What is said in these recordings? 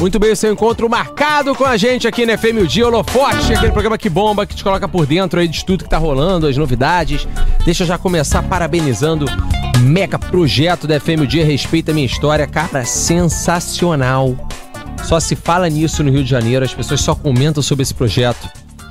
Muito bem, seu encontro marcado com a gente aqui na FM o Dia Holofote, aquele programa que bomba, que te coloca por dentro aí de tudo que tá rolando, as novidades. Deixa eu já começar parabenizando mega projeto da FM o Dia Respeita Minha História. Cara, sensacional. Só se fala nisso no Rio de Janeiro, as pessoas só comentam sobre esse projeto.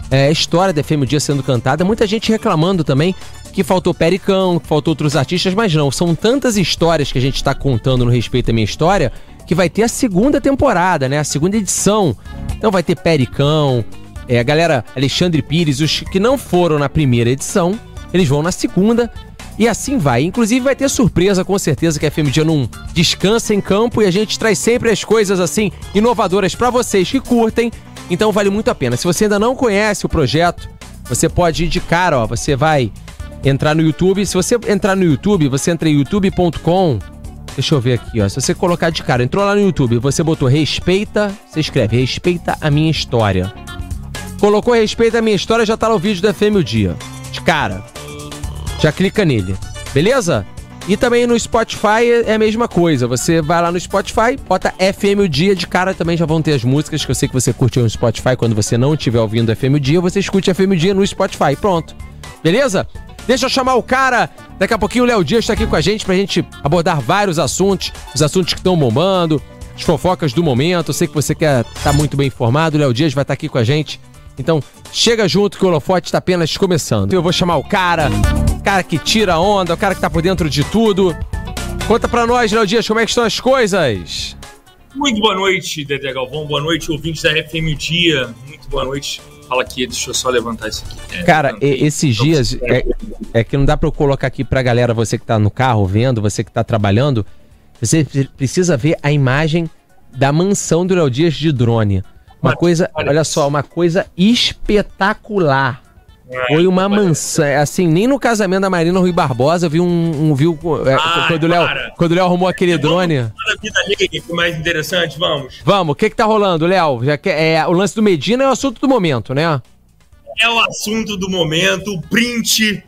É, a história da FM o Dia sendo cantada, muita gente reclamando também que faltou Pericão, que faltou outros artistas, mas não, são tantas histórias que a gente está contando no Respeito à Minha História que vai ter a segunda temporada, né? A segunda edição. Então vai ter Pericão, é, a galera Alexandre Pires, os que não foram na primeira edição, eles vão na segunda. E assim vai. Inclusive vai ter surpresa, com certeza, que a FMG não descansa em campo e a gente traz sempre as coisas assim inovadoras para vocês que curtem. Então vale muito a pena. Se você ainda não conhece o projeto, você pode ir de cara, ó. Você vai entrar no YouTube. Se você entrar no YouTube, você entra em youtube.com Deixa eu ver aqui, ó. Se você colocar de cara, entrou lá no YouTube, você botou respeita, você escreve respeita a minha história. Colocou respeita a minha história, já tá o vídeo do FM o Dia. De cara. Já clica nele. Beleza? E também no Spotify é a mesma coisa. Você vai lá no Spotify, bota FM o Dia de cara, também já vão ter as músicas que eu sei que você curtiu no Spotify. Quando você não estiver ouvindo FM o Dia, você escute FM o Dia no Spotify. Pronto. Beleza? Deixa eu chamar o cara. Daqui a pouquinho o Léo Dias está aqui com a gente pra gente abordar vários assuntos, os assuntos que estão bombando, as fofocas do momento. Eu sei que você quer estar tá muito bem informado. O Léo Dias vai estar tá aqui com a gente. Então, chega junto que o Holofote está apenas começando. Eu vou chamar o cara, o cara que tira a onda, o cara que tá por dentro de tudo. Conta pra nós, Léo Dias, como é que estão as coisas? Muito boa noite, Dedé Galvão. Boa noite, ouvintes da FM Dia. Muito boa noite fala aqui, deixa eu só levantar isso aqui. É, Cara, esses dias é, é, que não dá para eu colocar aqui pra galera, você que tá no carro vendo, você que tá trabalhando, você precisa ver a imagem da mansão do Léo Dias de drone. Uma coisa, olha só, uma coisa espetacular. Foi uma mansão, é, assim, nem no casamento da Marina Rui Barbosa vi um, um viu é, ah, quando o Léo, quando o Léo arrumou aquele drone. Vamos vida ali, mais interessante, vamos. Vamos, o que que tá rolando, Léo? Já que é o lance do Medina é o assunto do momento, né? É o assunto do momento, o print.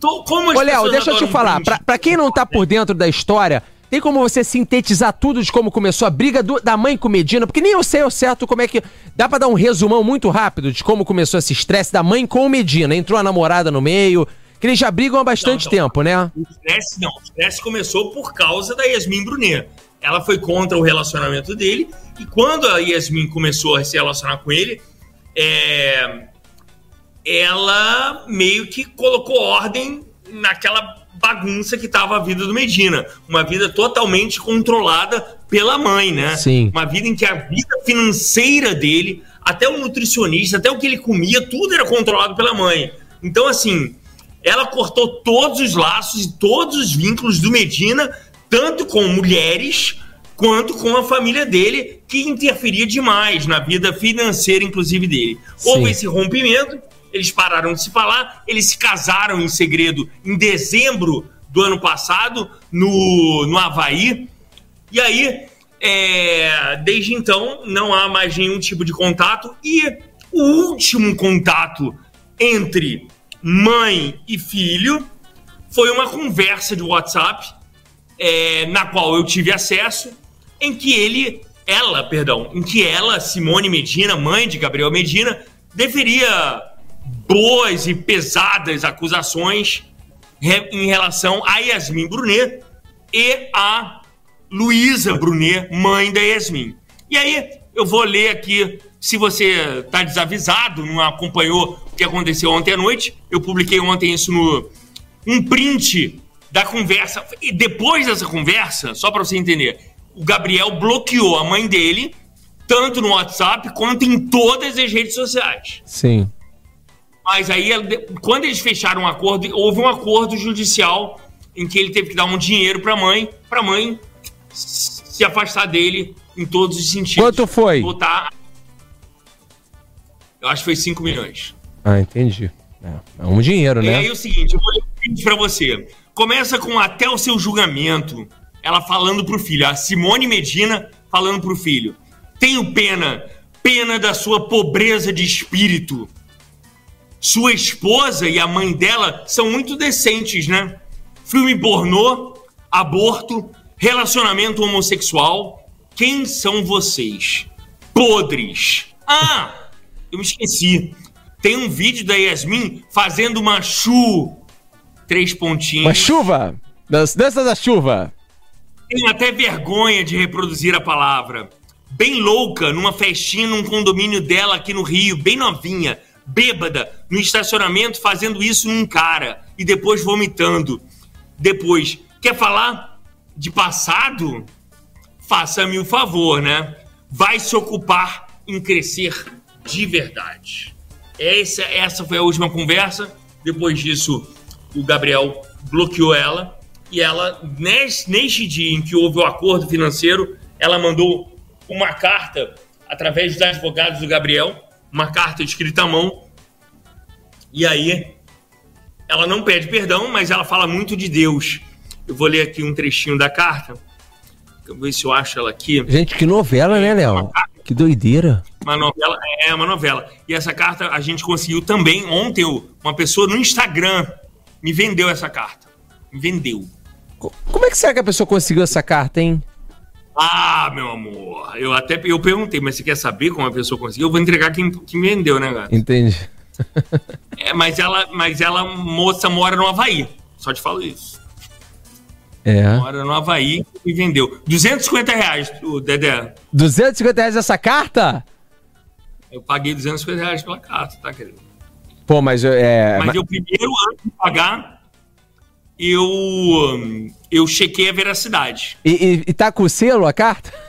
Tô, como Ô, Léo, deixa eu te falar, pra, pra quem não tá por dentro da história, tem como você sintetizar tudo de como começou a briga do, da mãe com Medina? Porque nem eu sei ao certo como é que. Dá pra dar um resumão muito rápido de como começou esse estresse da mãe com o Medina. Entrou a namorada no meio. Que eles já brigam há bastante não, tempo, né? O estresse não. O estresse começou por causa da Yasmin Brunet. Ela foi contra o relacionamento dele. E quando a Yasmin começou a se relacionar com ele, é... ela meio que colocou ordem naquela bagunça que estava a vida do Medina. Uma vida totalmente controlada pela mãe, né? Sim. Uma vida em que a vida financeira dele, até o nutricionista, até o que ele comia, tudo era controlado pela mãe. Então, assim, ela cortou todos os laços e todos os vínculos do Medina, tanto com mulheres quanto com a família dele, que interferia demais na vida financeira, inclusive dele. Sim. Houve esse rompimento eles pararam de se falar, eles se casaram em segredo em dezembro do ano passado, no, no Havaí. E aí, é, desde então, não há mais nenhum tipo de contato. E o último contato entre mãe e filho foi uma conversa de WhatsApp, é, na qual eu tive acesso, em que ele, ela, perdão, em que ela, Simone Medina, mãe de Gabriel Medina, deveria boas e pesadas acusações em relação a Yasmin Brunet e a Luísa Brunet, mãe da Yasmin. E aí eu vou ler aqui, se você está desavisado, não acompanhou o que aconteceu ontem à noite, eu publiquei ontem isso no um print da conversa. E depois dessa conversa, só para você entender, o Gabriel bloqueou a mãe dele tanto no WhatsApp quanto em todas as redes sociais. Sim. Mas aí, quando eles fecharam um acordo, houve um acordo judicial em que ele teve que dar um dinheiro para a mãe, para a mãe se afastar dele em todos os sentidos. Quanto foi? Botar. Eu acho que foi 5 milhões. Ah, entendi. É, é um dinheiro, né? E aí é o seguinte, eu vou ler para você. Começa com até o seu julgamento, ela falando pro filho, a Simone Medina falando pro filho. Tenho pena, pena da sua pobreza de espírito sua esposa e a mãe dela são muito decentes, né? Filme pornô, aborto, relacionamento homossexual. Quem são vocês? Podres. Ah, eu me esqueci. Tem um vídeo da Yasmin fazendo uma chu. Três pontinhos. Uma chuva! Dança da chuva! Tenho até vergonha de reproduzir a palavra. Bem louca, numa festinha num condomínio dela aqui no Rio, bem novinha, bêbada, no estacionamento, fazendo isso num cara e depois vomitando. Depois, quer falar de passado? Faça-me o favor, né? Vai se ocupar em crescer de verdade. Essa, essa foi a última conversa. Depois disso, o Gabriel bloqueou ela e ela, neste, neste dia em que houve o acordo financeiro, ela mandou uma carta através dos advogados do Gabriel, uma carta escrita à mão. E aí, ela não pede perdão, mas ela fala muito de Deus. Eu vou ler aqui um trechinho da carta. Vou ver se eu acho ela aqui. Gente, que novela, né, Léo? Que doideira. Uma novela, é uma novela. E essa carta a gente conseguiu também ontem. Uma pessoa no Instagram me vendeu essa carta. Me vendeu. Como é que será que a pessoa conseguiu essa carta, hein? Ah, meu amor, eu até eu perguntei, mas você quer saber como a pessoa conseguiu? Eu vou entregar quem, quem vendeu, né, gato? Entendi. é, mas ela, mas ela, moça, mora no Havaí. Só te falo isso. É. Mora no Havaí e vendeu. 250 reais, o Dedé. 250 reais essa carta? Eu paguei 250 reais pela carta, tá, querido? Pô, mas é. Mas, mas... eu primeiro, antes de pagar, eu, eu chequei a veracidade. E, e, e tá com selo a carta?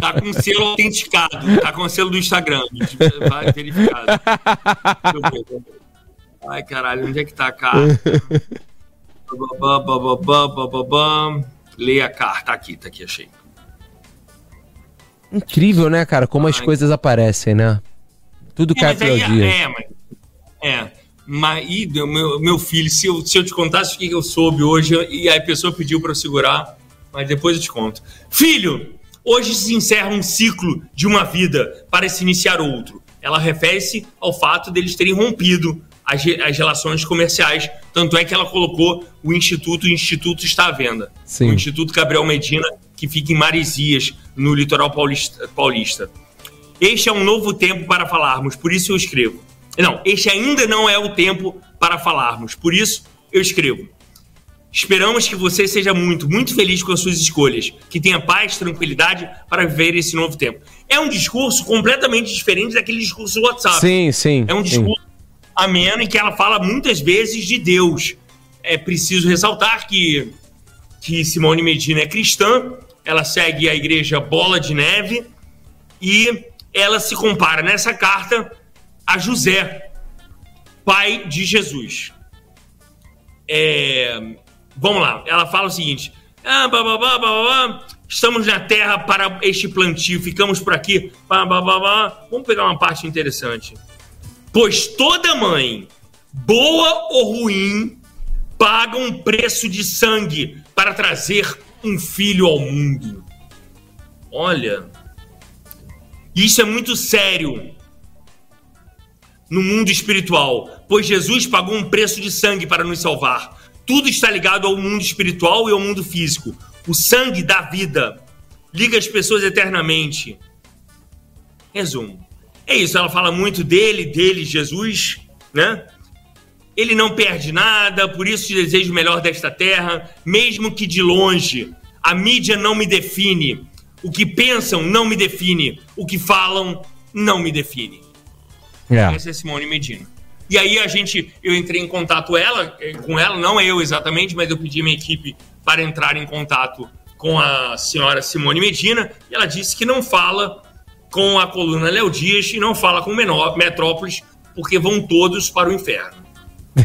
Tá com selo autenticado. Tá com selo do Instagram. Vai verificado. Ai, caralho, onde é que tá a carta? Leia a carta. Aqui, tá aqui, achei. Incrível, né, cara? Como Ai. as coisas aparecem, né? Tudo é, cai pelo dia. É, mas. É. Mas, e, meu, meu filho, se eu, se eu te contasse o que eu soube hoje, e a pessoa pediu para eu segurar, mas depois eu te conto. Filho, hoje se encerra um ciclo de uma vida para se iniciar outro. Ela refere-se ao fato deles terem rompido as, as relações comerciais. Tanto é que ela colocou o Instituto, o Instituto está à venda. Sim. O Instituto Gabriel Medina, que fica em Maresias, no litoral paulista, paulista. Este é um novo tempo para falarmos, por isso eu escrevo. Não, este ainda não é o tempo para falarmos. Por isso, eu escrevo. Esperamos que você seja muito, muito feliz com as suas escolhas, que tenha paz, tranquilidade para viver esse novo tempo. É um discurso completamente diferente daquele discurso do WhatsApp. Sim, sim. É um discurso sim. ameno em que ela fala muitas vezes de Deus. É preciso ressaltar que, que Simone Medina é cristã, ela segue a igreja Bola de Neve e ela se compara nessa carta a José, pai de Jesus. É, vamos lá, ela fala o seguinte: ah, bababá, bababá, estamos na terra para este plantio, ficamos por aqui. Bababá. Vamos pegar uma parte interessante. Pois toda mãe, boa ou ruim, paga um preço de sangue para trazer um filho ao mundo. Olha, isso é muito sério no mundo espiritual, pois Jesus pagou um preço de sangue para nos salvar. Tudo está ligado ao mundo espiritual e ao mundo físico. O sangue dá vida, liga as pessoas eternamente. Resumo. É isso, ela fala muito dele, dele, Jesus, né? Ele não perde nada, por isso te desejo o melhor desta terra, mesmo que de longe. A mídia não me define. O que pensam não me define. O que falam não me define. É. Essa é Simone Medina. E aí a gente, eu entrei em contato ela, eh, com ela, não eu exatamente, mas eu pedi a minha equipe para entrar em contato com a senhora Simone Medina, e ela disse que não fala com a coluna Léo Dias e não fala com menor, Metrópolis, porque vão todos para o inferno.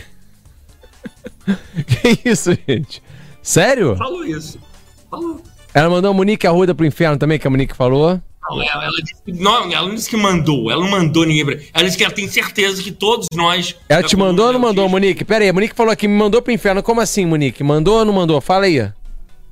que isso, gente? Sério? Falou isso. Falou. Ela mandou a Monique Arruda pro inferno também, que a Monique falou. Não, ela, ela, disse que, não, ela não disse que mandou, ela não mandou ninguém pra... Ela disse que ela tem certeza que todos nós. Ela te mandou ou não mandou, Monique? Pera aí, a Monique falou aqui, me mandou pro inferno. Como assim, Monique? Mandou ou não mandou? Fala aí.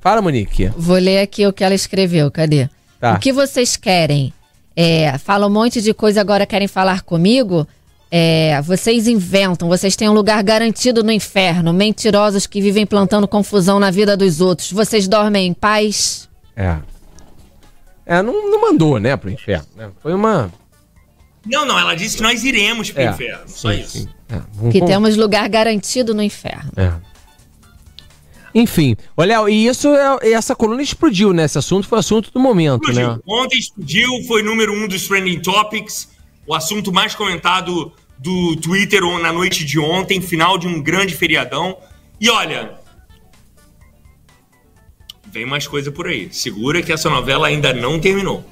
Fala, Monique. Vou ler aqui o que ela escreveu, cadê? Tá. O que vocês querem? É, fala um monte de coisa, agora querem falar comigo? É, vocês inventam, vocês têm um lugar garantido no inferno. Mentirosos que vivem plantando confusão na vida dos outros. Vocês dormem em paz? É. É, não, não mandou, né, pro inferno. Né? Foi uma. Não, não, ela disse que nós iremos pro é, inferno. Só sim, isso. Sim. É, que com... temos lugar garantido no inferno. É. Enfim, olha, e isso é, essa coluna explodiu, né? Esse assunto foi assunto do momento, explodiu. né? Ontem explodiu, foi número um dos trending topics, o assunto mais comentado do Twitter na noite de ontem, final de um grande feriadão. E olha, vem mais coisa por aí. Segura que essa novela ainda não terminou.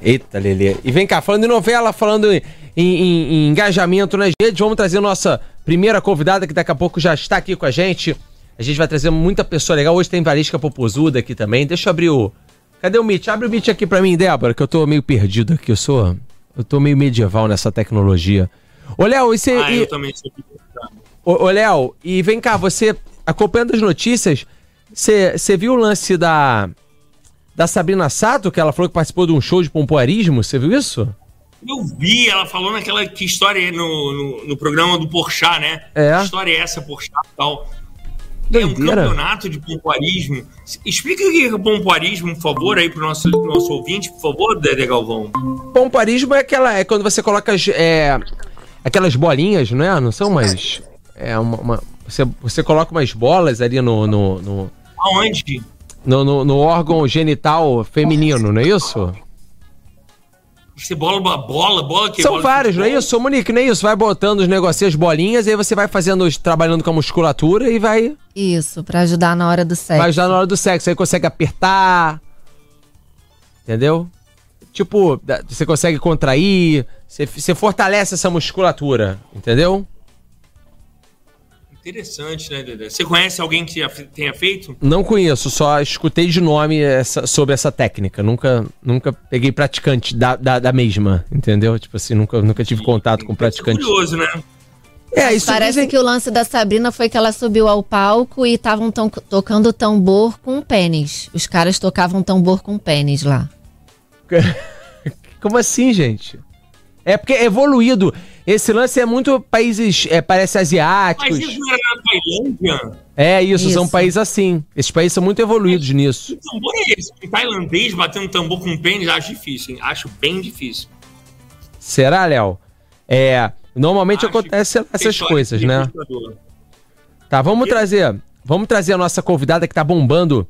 Eita, Lelê. E vem cá, falando em novela, falando em, em, em engajamento nas redes, vamos trazer nossa primeira convidada, que daqui a pouco já está aqui com a gente. A gente vai trazer muita pessoa legal. Hoje tem Varisca Popozuda aqui também. Deixa eu abrir o. Cadê o Meet? Abre o Meet aqui pra mim, Débora, que eu tô meio perdido aqui. Eu sou. Eu tô meio medieval nessa tecnologia. Ô, Léo, e você. Ah, e... eu também sou Ô, ô Léo, e vem cá, você, acompanhando as notícias, você viu o lance da. Da Sabrina Sato, que ela falou que participou de um show de pompoarismo? Você viu isso? Eu vi, ela falou naquela que história no, no, no programa do Porchat, né? É. Que história é essa, Porchat e tal? É um campeonato de pompoarismo. Explica o que é pompoarismo, por favor, aí pro nosso, nosso ouvinte, por favor, Dede Galvão. Pompoarismo é aquela. É quando você coloca as, é, aquelas bolinhas, não é? Não são mais. É uma. uma você, você coloca umas bolas ali no. no, no Aonde? No, no, no órgão genital feminino, não é isso? Você bola uma bola, bola que São bola vários, não é isso? Monique, nem isso. Vai botando os negocinhos, as bolinhas, e aí você vai fazendo, trabalhando com a musculatura e vai. Isso, para ajudar na hora do sexo. Vai ajudar na hora do sexo. Aí consegue apertar. Entendeu? Tipo, você consegue contrair, você, você fortalece essa musculatura, entendeu? Interessante, né, Dedé? Você conhece alguém que tenha feito? Não conheço, só escutei de nome essa, sobre essa técnica. Nunca, nunca peguei praticante da, da, da mesma, entendeu? Tipo assim, nunca, nunca tive contato com praticante. É curioso, né? É, isso Parece dizem... que o lance da Sabrina foi que ela subiu ao palco e estavam tocando tambor com pênis. Os caras tocavam tambor com pênis lá. Como assim, gente? É porque é evoluído. Esse lance é muito países, é, parece asiáticos. Mas isso não era na Tailândia? É isso, isso, são países assim. Esses países são muito evoluídos é, nisso. Que tambor é esse? Um tailandês batendo tambor com pênis, acho difícil, hein? Acho bem difícil. Será, Léo? É, normalmente acho acontece essas coisas, né? Tá, vamos trazer, vamos trazer a nossa convidada que tá bombando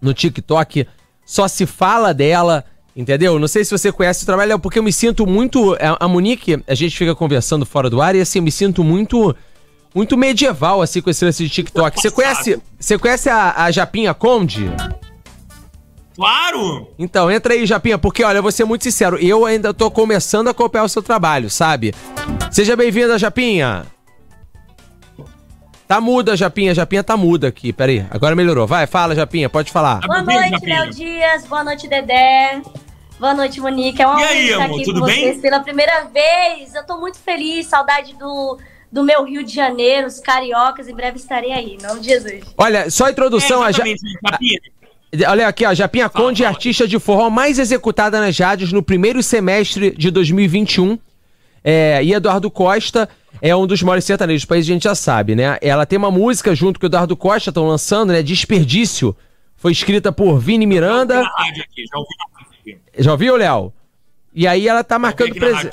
no TikTok. Só se fala dela Entendeu? Não sei se você conhece o trabalho, porque eu me sinto muito. A Monique, a gente fica conversando fora do ar e assim, eu me sinto muito. Muito medieval, assim, com esse lance de TikTok. Você conhece, você conhece a, a Japinha Conde? Claro! Então, entra aí, Japinha, porque olha, eu vou ser muito sincero, eu ainda tô começando a acompanhar o seu trabalho, sabe? Seja bem-vinda, Japinha! Tá muda, Japinha. Japinha tá muda aqui. Pera aí. Agora melhorou. Vai, fala, Japinha. Pode falar. Boa noite, Léo Dias. Boa noite, Dedé. Boa noite, Monique. É uma honra estar aqui tudo com bem? vocês pela primeira vez. Eu tô muito feliz, saudade do, do meu Rio de Janeiro, os cariocas. Em breve estarei aí, em nome de Jesus. Olha, só a introdução. É, a ja... Olha aqui, ó, Japinha Conde, artista de forró mais executada nas rádios no primeiro semestre de 2021. É, e Eduardo Costa é um dos maiores sertanejos do país, a gente já sabe, né? Ela tem uma música junto com o Eduardo Costa, estão lançando, né? Desperdício. Foi escrita por Vini Miranda. Já ouvi na aqui, já ouvi na já ouviu, Léo? E aí ela tá marcando presença.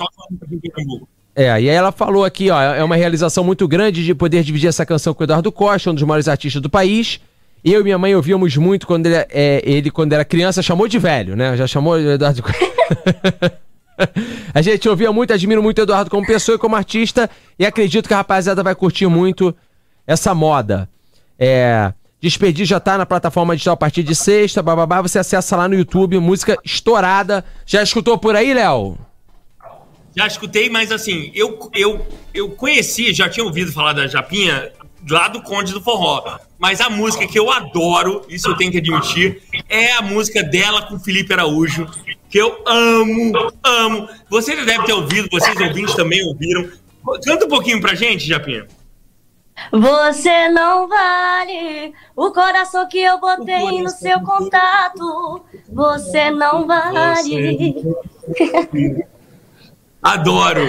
É, e aí ela falou aqui, ó, é uma realização muito grande de poder dividir essa canção com o Eduardo Costa, um dos maiores artistas do país. Eu e minha mãe ouvíamos muito quando ele, é, ele quando era criança, chamou de velho, né? Já chamou o Eduardo Costa. a gente ouvia muito, admiro muito o Eduardo como pessoa e como artista, e acredito que a rapaziada vai curtir muito essa moda. É. Despedir já tá na plataforma digital a partir de sexta, bababá, você acessa lá no YouTube, música estourada. Já escutou por aí, Léo? Já escutei, mas assim, eu, eu, eu conheci, já tinha ouvido falar da Japinha lá do Conde do Forró. Mas a música que eu adoro, isso eu tenho que admitir, é a música dela com Felipe Araújo, que eu amo, amo. Você já deve ter ouvido, vocês ouvintes também ouviram. Canta um pouquinho pra gente, Japinha. Você não vale o coração que eu botei no seu contato. Você não vale. Adoro.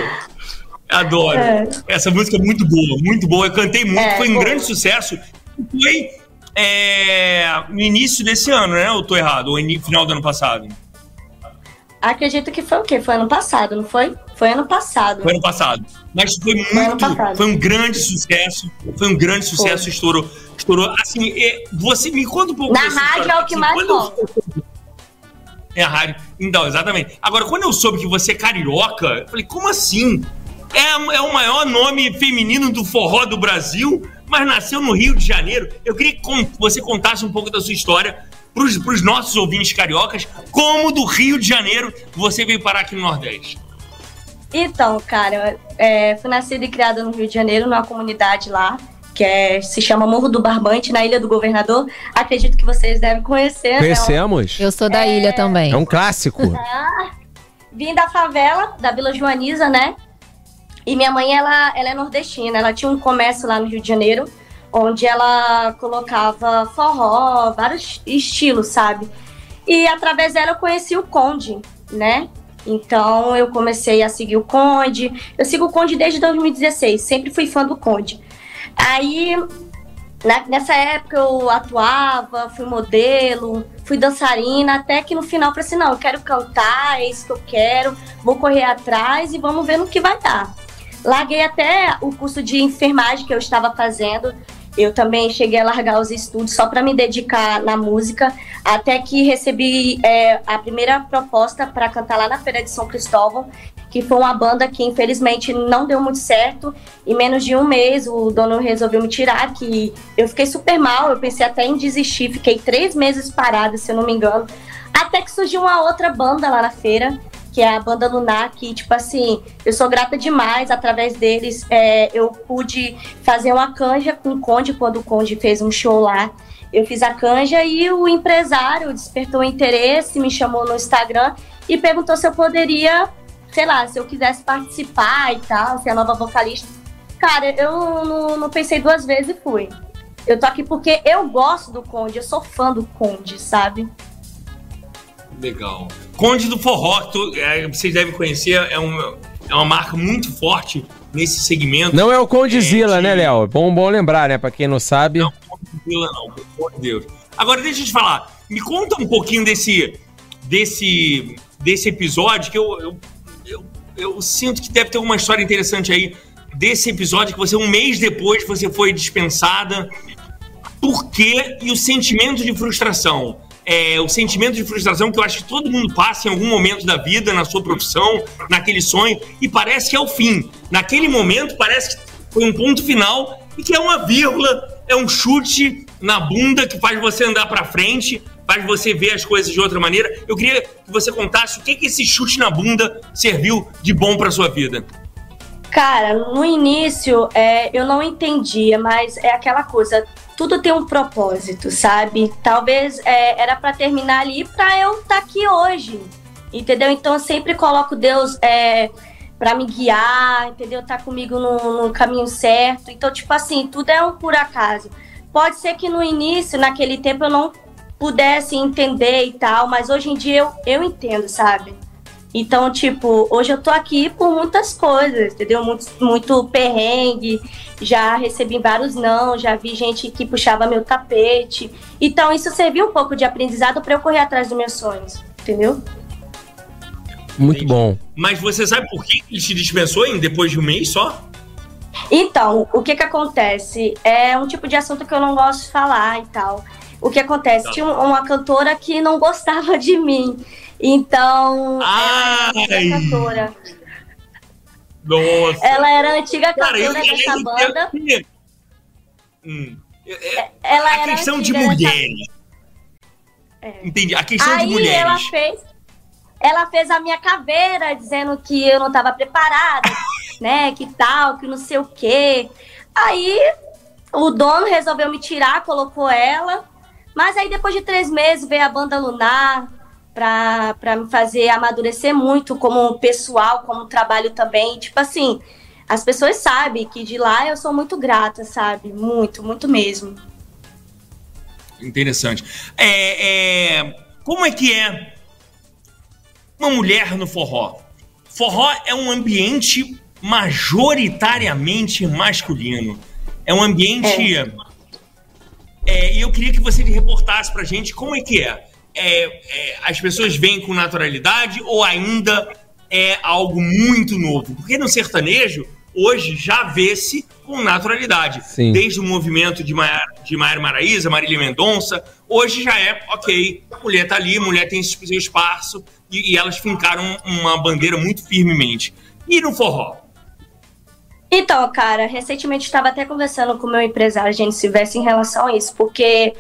Adoro. É. Essa música é muito boa, muito boa. Eu cantei muito, é, foi um grande sucesso. Foi é, no início desse ano, né? Eu tô errado, ou no final do ano passado? Acredito que foi o quê? Foi ano passado, não foi? Foi ano passado. Foi ano passado. Mas foi muito. Foi, um grande sucesso. Foi um grande sucesso, foi. estourou. Estourou. Assim, você me conta um pouco Na rádio é o que assim, mais eu... É a rádio. Então, exatamente. Agora, quando eu soube que você é carioca, eu falei, como assim? É, é o maior nome feminino do forró do Brasil, mas nasceu no Rio de Janeiro. Eu queria que você contasse um pouco da sua história para os nossos ouvintes cariocas, como do Rio de Janeiro você veio parar aqui no Nordeste. Então, cara, é, fui nascida e criada no Rio de Janeiro, numa comunidade lá, que é, se chama Morro do Barbante, na Ilha do Governador. Acredito que vocês devem conhecer. Né? Conhecemos. Eu sou da é... ilha também. É um clássico. Ah, vim da favela, da Vila Joaniza, né? E minha mãe, ela, ela é nordestina, ela tinha um comércio lá no Rio de Janeiro onde ela colocava forró, vários estilos, sabe? E através dela eu conheci o Conde, né? Então eu comecei a seguir o Conde. Eu sigo o Conde desde 2016, sempre fui fã do Conde. Aí na, nessa época eu atuava, fui modelo, fui dançarina, até que no final eu falei assim: não, eu quero cantar, é isso que eu quero, vou correr atrás e vamos ver no que vai dar. Larguei até o curso de enfermagem que eu estava fazendo eu também cheguei a largar os estudos só para me dedicar na música, até que recebi é, a primeira proposta para cantar lá na Feira de São Cristóvão, que foi uma banda que infelizmente não deu muito certo. Em menos de um mês o dono resolveu me tirar, que eu fiquei super mal, eu pensei até em desistir, fiquei três meses parada, se eu não me engano. Até que surgiu uma outra banda lá na feira, que é a banda Lunar, que, tipo assim, eu sou grata demais. Através deles, é, eu pude fazer uma canja com o Conde, quando o Conde fez um show lá. Eu fiz a canja e o empresário despertou interesse, me chamou no Instagram e perguntou se eu poderia, sei lá, se eu quisesse participar e tal, ser a nova vocalista. Cara, eu não, não pensei duas vezes e fui. Eu tô aqui porque eu gosto do Conde, eu sou fã do Conde, sabe? Legal. Conde do Forró, tu, é, vocês devem conhecer, é, um, é uma marca muito forte nesse segmento. Não é o Conde é, Zila, né, Léo? Bom, bom lembrar, né? Pra quem não sabe. Não, Conde Zila não, pelo amor de Deus. Agora, deixa eu te falar, me conta um pouquinho desse, desse, desse episódio que eu, eu, eu, eu sinto que deve ter uma história interessante aí desse episódio que você, um mês depois, você foi dispensada. Por quê? E o sentimento de frustração é, o sentimento de frustração que eu acho que todo mundo passa em algum momento da vida, na sua profissão, naquele sonho, e parece que é o fim. Naquele momento, parece que foi um ponto final e que é uma vírgula, é um chute na bunda que faz você andar para frente, faz você ver as coisas de outra maneira. Eu queria que você contasse o que, que esse chute na bunda serviu de bom para sua vida. Cara, no início é, eu não entendia, mas é aquela coisa tudo tem um propósito, sabe? Talvez é, era para terminar ali para eu estar tá aqui hoje, entendeu? Então eu sempre coloco Deus é, para me guiar, entendeu? Tá comigo no, no, caminho certo. Então, tipo assim, tudo é um por acaso. Pode ser que no início, naquele tempo, eu não pudesse entender e tal, mas hoje em dia eu, eu entendo, sabe? Então, tipo, hoje eu tô aqui por muitas coisas, entendeu? Muito, muito perrengue, já recebi vários não, já vi gente que puxava meu tapete. Então, isso serviu um pouco de aprendizado para eu correr atrás dos meus sonhos, entendeu? Muito Entendi. bom. Mas você sabe por que ele te dispensou em depois de um mês só? Então, o que que acontece? É um tipo de assunto que eu não gosto de falar e tal. O que acontece? Tá. Tinha uma cantora que não gostava de mim. Então, Ai. ela era antiga cantora. Nossa. Ela era antiga cantora Cara, dessa eu, banda. Hum. É, é, ela a era questão de mulheres. É. Entendi. A questão Aí de mulheres. Ela fez, ela fez a minha caveira dizendo que eu não estava preparada, né? Que tal, que não sei o quê. Aí o dono resolveu me tirar, colocou ela. Mas aí depois de três meses veio a banda Lunar, para me fazer amadurecer muito como pessoal, como trabalho também. Tipo assim, as pessoas sabem que de lá eu sou muito grata, sabe? Muito, muito mesmo. Interessante. É, é, como é que é uma mulher no forró? Forró é um ambiente majoritariamente masculino. É um ambiente. É. É, e eu queria que você reportasse pra gente como é que é é, é, as pessoas veem com naturalidade ou ainda é algo muito novo? Porque no sertanejo, hoje já vê-se com naturalidade. Sim. Desde o movimento de Maiara, de Maiara Maraíza, Marília Mendonça, hoje já é ok, a mulher tá ali, a mulher tem seu espaço e, e elas fincaram uma bandeira muito firmemente. E no forró? Então, cara, recentemente estava até conversando com o meu empresário, a gente se veste em relação a isso, porque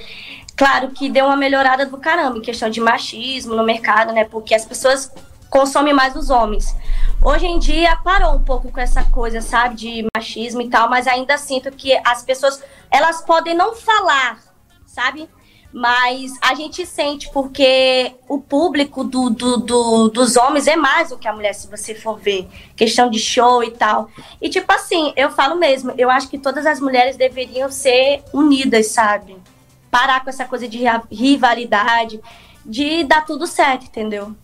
claro que deu uma melhorada do caramba em questão de machismo no mercado, né? Porque as pessoas consomem mais os homens. Hoje em dia parou um pouco com essa coisa, sabe, de machismo e tal, mas ainda sinto que as pessoas, elas podem não falar, sabe? mas a gente sente porque o público do, do, do, dos homens é mais do que a mulher, se você for ver. Questão de show e tal. E tipo assim, eu falo mesmo, eu acho que todas as mulheres deveriam ser unidas, sabe? Parar com essa coisa de rivalidade, de dar tudo certo, entendeu?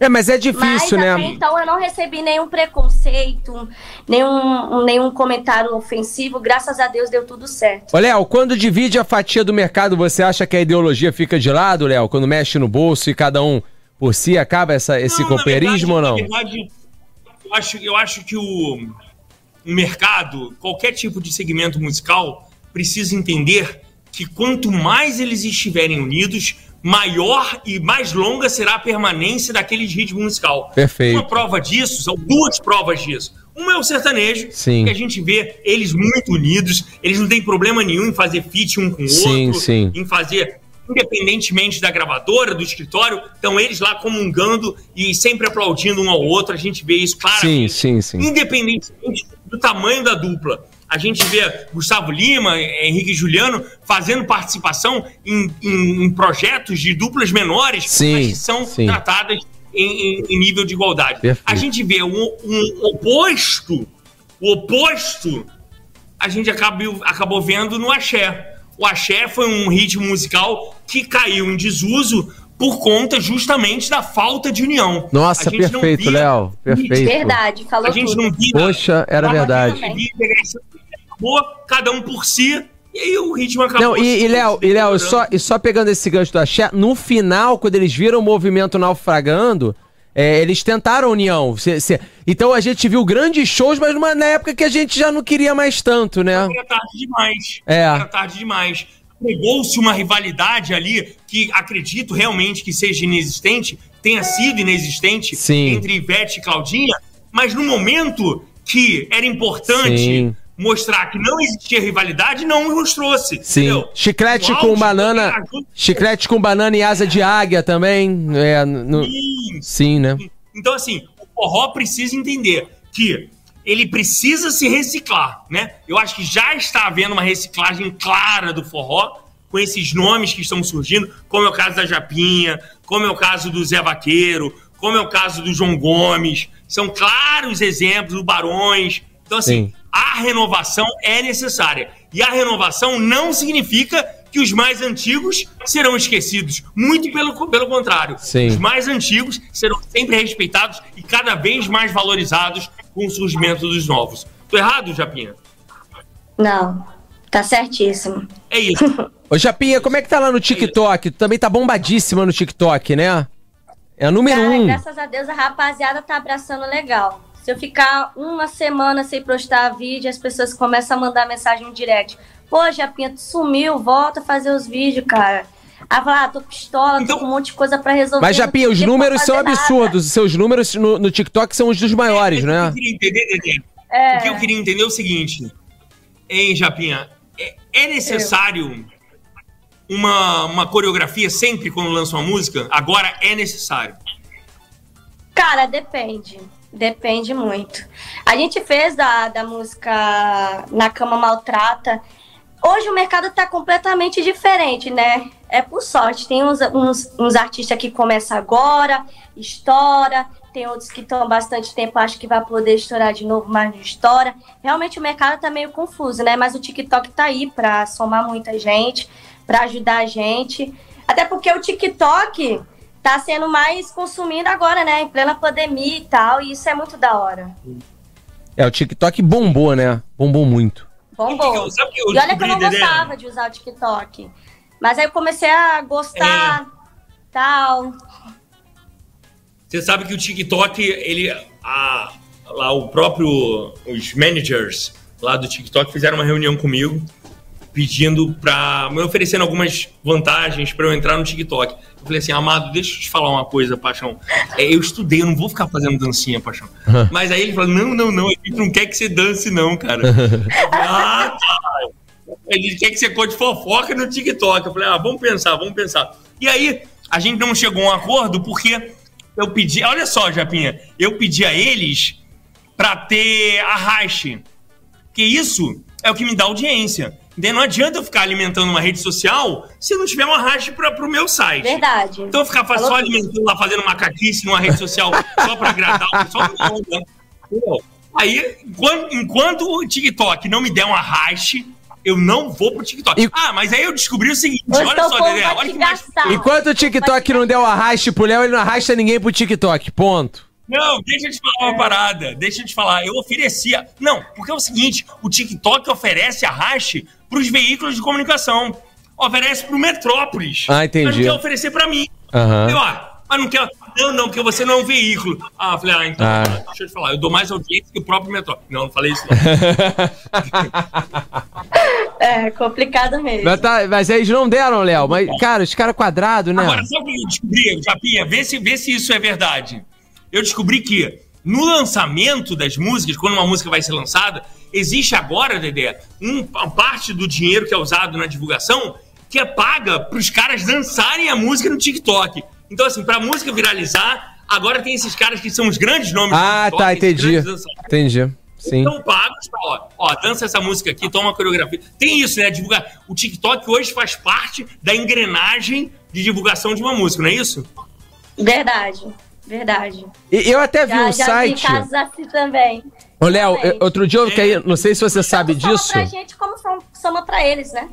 É, mas é difícil, mas, né? então eu não recebi nenhum preconceito, nenhum, nenhum comentário ofensivo. Graças a Deus deu tudo certo. Ô, Léo, quando divide a fatia do mercado, você acha que a ideologia fica de lado, Léo? Quando mexe no bolso e cada um por si acaba essa, esse não, companheirismo ou não? Na verdade, eu acho, eu acho que o, o mercado, qualquer tipo de segmento musical, precisa entender que quanto mais eles estiverem unidos, maior e mais longa será a permanência daquele ritmo musical. Perfeito. Uma prova disso, são duas provas disso. Uma é o sertanejo, sim. que a gente vê eles muito unidos, eles não têm problema nenhum em fazer feat um com o sim, outro, sim. em fazer independentemente da gravadora, do escritório, estão eles lá comungando e sempre aplaudindo um ao outro. A gente vê isso claramente. Sim, sim, sim. Independentemente do tamanho da dupla. A gente vê Gustavo Lima, Henrique Juliano fazendo participação em, em, em projetos de duplas menores, sim, mas que são sim. tratadas em, em, nível de igualdade. Perfeito. A gente vê um, um, oposto, o oposto, a gente acabou, acabou vendo no axé. O axé foi um ritmo musical que caiu em desuso por conta justamente da falta de união. Nossa, perfeito, Léo. Perfeito. Verdade, falou A gente tudo. não via. Poxa, era verdade acabou, cada um por si. E aí o ritmo acabou. Não, e, e Léo, e Léo, só, e só pegando esse gancho do axé, no final, quando eles viram o movimento naufragando, é, eles tentaram união. Se, se, então a gente viu grandes shows, mas numa, na época que a gente já não queria mais tanto, né? Era tarde demais. É. Era tarde demais. Pegou-se uma rivalidade ali que acredito realmente que seja inexistente, tenha sido inexistente Sim. entre Ivete e Claudinha, mas no momento que era importante. Sim mostrar que não existia rivalidade, não nos trouxe. Sim. Entendeu? Chiclete com banana. Chiclete com banana e asa de águia também. É, no... Sim. Sim, né? Então, assim, o forró precisa entender que ele precisa se reciclar, né? Eu acho que já está havendo uma reciclagem clara do forró com esses nomes que estão surgindo, como é o caso da Japinha, como é o caso do Zé Vaqueiro, como é o caso do João Gomes. São claros exemplos, do Barões. Então, assim, Sim a renovação é necessária. E a renovação não significa que os mais antigos serão esquecidos. Muito pelo, pelo contrário. Sim. Os mais antigos serão sempre respeitados e cada vez mais valorizados com o surgimento dos novos. Tô errado, Japinha? Não. Tá certíssimo. É isso. Ô, Japinha, como é que tá lá no TikTok? É tu também tá bombadíssima no TikTok, né? É a número Cara, um. Graças a Deus a rapaziada tá abraçando legal. Se eu ficar uma semana sem postar vídeo, as pessoas começam a mandar mensagem no direct. Pô, Japinha, tu sumiu, volta a fazer os vídeos, cara. Ah, lá, tô pistola, então, tô com um monte de coisa pra resolver. Mas, Japinha, os números são absurdos. Os seus números no, no, TikTok são os dos maiores, é, né? O que eu queria entender, Dedê, é... o que eu queria entender é o seguinte. Hein, Japinha? É, é necessário uma, uma coreografia sempre quando lança uma música? Agora é necessário. Cara, depende. Depende muito. A gente fez da, da música Na Cama Maltrata. Hoje o mercado está completamente diferente, né? É por sorte. Tem uns, uns, uns artistas que começam agora, estoura. Tem outros que estão há bastante tempo, acho que vai poder estourar de novo, mas não estoura. Realmente o mercado está meio confuso, né? Mas o TikTok está aí para somar muita gente, para ajudar a gente. Até porque o TikTok tá sendo mais consumido agora, né? Em plena pandemia e tal, e isso é muito da hora. É, o TikTok bombou, né? Bombou muito. Bombou. e olha que eu não gostava de usar o TikTok. Mas aí eu comecei a gostar. tal. Você sabe que o TikTok, ele. A, lá o próprio. Os managers lá do TikTok fizeram uma reunião comigo pedindo para me oferecendo algumas vantagens para eu entrar no TikTok. Eu falei assim, Amado, deixa eu te falar uma coisa, Paixão. É, eu estudei, eu não vou ficar fazendo dancinha, Paixão. Mas aí ele falou, não, não, não, a gente não quer que você dance não, cara. ah, tá. Ele quer que você conte fofoca no TikTok. Eu falei, ah, vamos pensar, vamos pensar. E aí, a gente não chegou a um acordo porque eu pedi, olha só, Japinha, eu pedi a eles para ter arraste. Que isso é o que me dá audiência. Não adianta eu ficar alimentando uma rede social se não tiver um arraste para o meu site. Verdade. Então eu ficar só alimentando lá, fazendo macaquice numa rede social só para agradar o pessoal, não, né? Aí, enquanto, enquanto o TikTok não me der um arraste, eu não vou pro TikTok. E... Ah, mas aí eu descobri o seguinte, eu olha só, Dedé, olha que mais... Enquanto o TikTok não der o um arraste pro Léo, ele não arrasta ninguém pro TikTok, ponto. Não, deixa eu te falar uma parada. Deixa eu te falar. Eu oferecia. Não, porque é o seguinte: o TikTok oferece arraste para os veículos de comunicação. Oferece para o Metrópolis. Ah, entendi. Mas não quer oferecer para mim. Uhum. Eu, ah, mas não quer. Não, não, porque você não é um veículo. Ah, falei, ah, então, ah. deixa eu te falar, eu dou mais audiência que o próprio Metrópolis. Não, não falei isso não. é, complicado mesmo. Mas, tá, mas eles não deram, Léo. Mas, cara, os caras quadrados, né? Agora, o que eu descobri, Japinha? Vê se, vê se isso é verdade. Eu descobri que no lançamento das músicas, quando uma música vai ser lançada, existe agora, Dedé, uma parte do dinheiro que é usado na divulgação que é paga para os caras dançarem a música no TikTok. Então, assim, para a música viralizar, agora tem esses caras que são os grandes nomes ah, do TikTok. Ah, tá, entendi. Entendi. Sim. Então pagos pra, ó, ó, dança essa música aqui, toma a coreografia. Tem isso, né? Divulgar. O TikTok hoje faz parte da engrenagem de divulgação de uma música, não é isso? Verdade. Verdade. E eu até vi já, um já site. Vi casos assim também. Ô, Léo, outro dia eu é. não sei se você sabe disso. Soma pra gente como soma pra eles, né?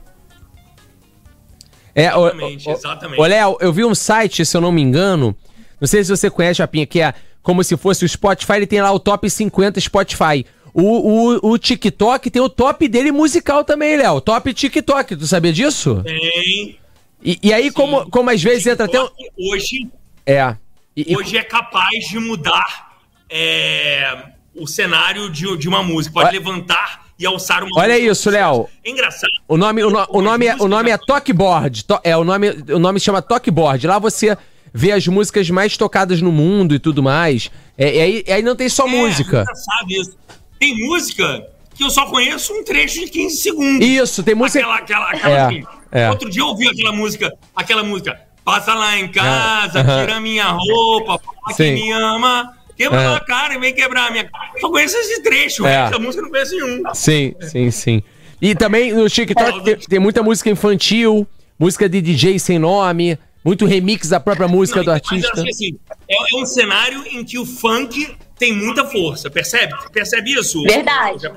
É, exatamente, o, exatamente. Ô, Léo, eu vi um site, se eu não me engano, não sei se você conhece, Japinha, que é como se fosse o Spotify, ele tem lá o top 50 Spotify. O, o, o TikTok tem o top dele musical também, Léo. Top TikTok, tu sabia disso? Tem. E, e aí, como, como às vezes entra até. Hoje. É. E, hoje é capaz de mudar é, o cenário de, de uma música. Pode olha, levantar e alçar uma Olha isso, Léo. É engraçado. O nome, o, no, o nome, é, o nome é Talkboard. To, é, o nome, o nome se chama Talkboard. Lá você vê as músicas mais tocadas no mundo e tudo mais. É, e aí, aí não tem só é, música. Sabe isso. Tem música que eu só conheço um trecho de 15 segundos. Isso, tem música. Aquela, aquela, aquela é, assim. é. Outro dia eu ouvi aquela música, aquela música. Passa lá em casa, ah, tira minha roupa, fala que me ama. Quebra é. a cara e vem quebrar a minha cara. Só conheço esse trecho, é. essa música eu não conheço nenhum. Sim, sim, sim. E também no TikTok tem, tem, muita música infantil, música de DJ sem nome, muito remix da própria música não, do artista. Mas, assim, é, é, um cenário em que o funk tem muita força, percebe? Percebe isso? Verdade.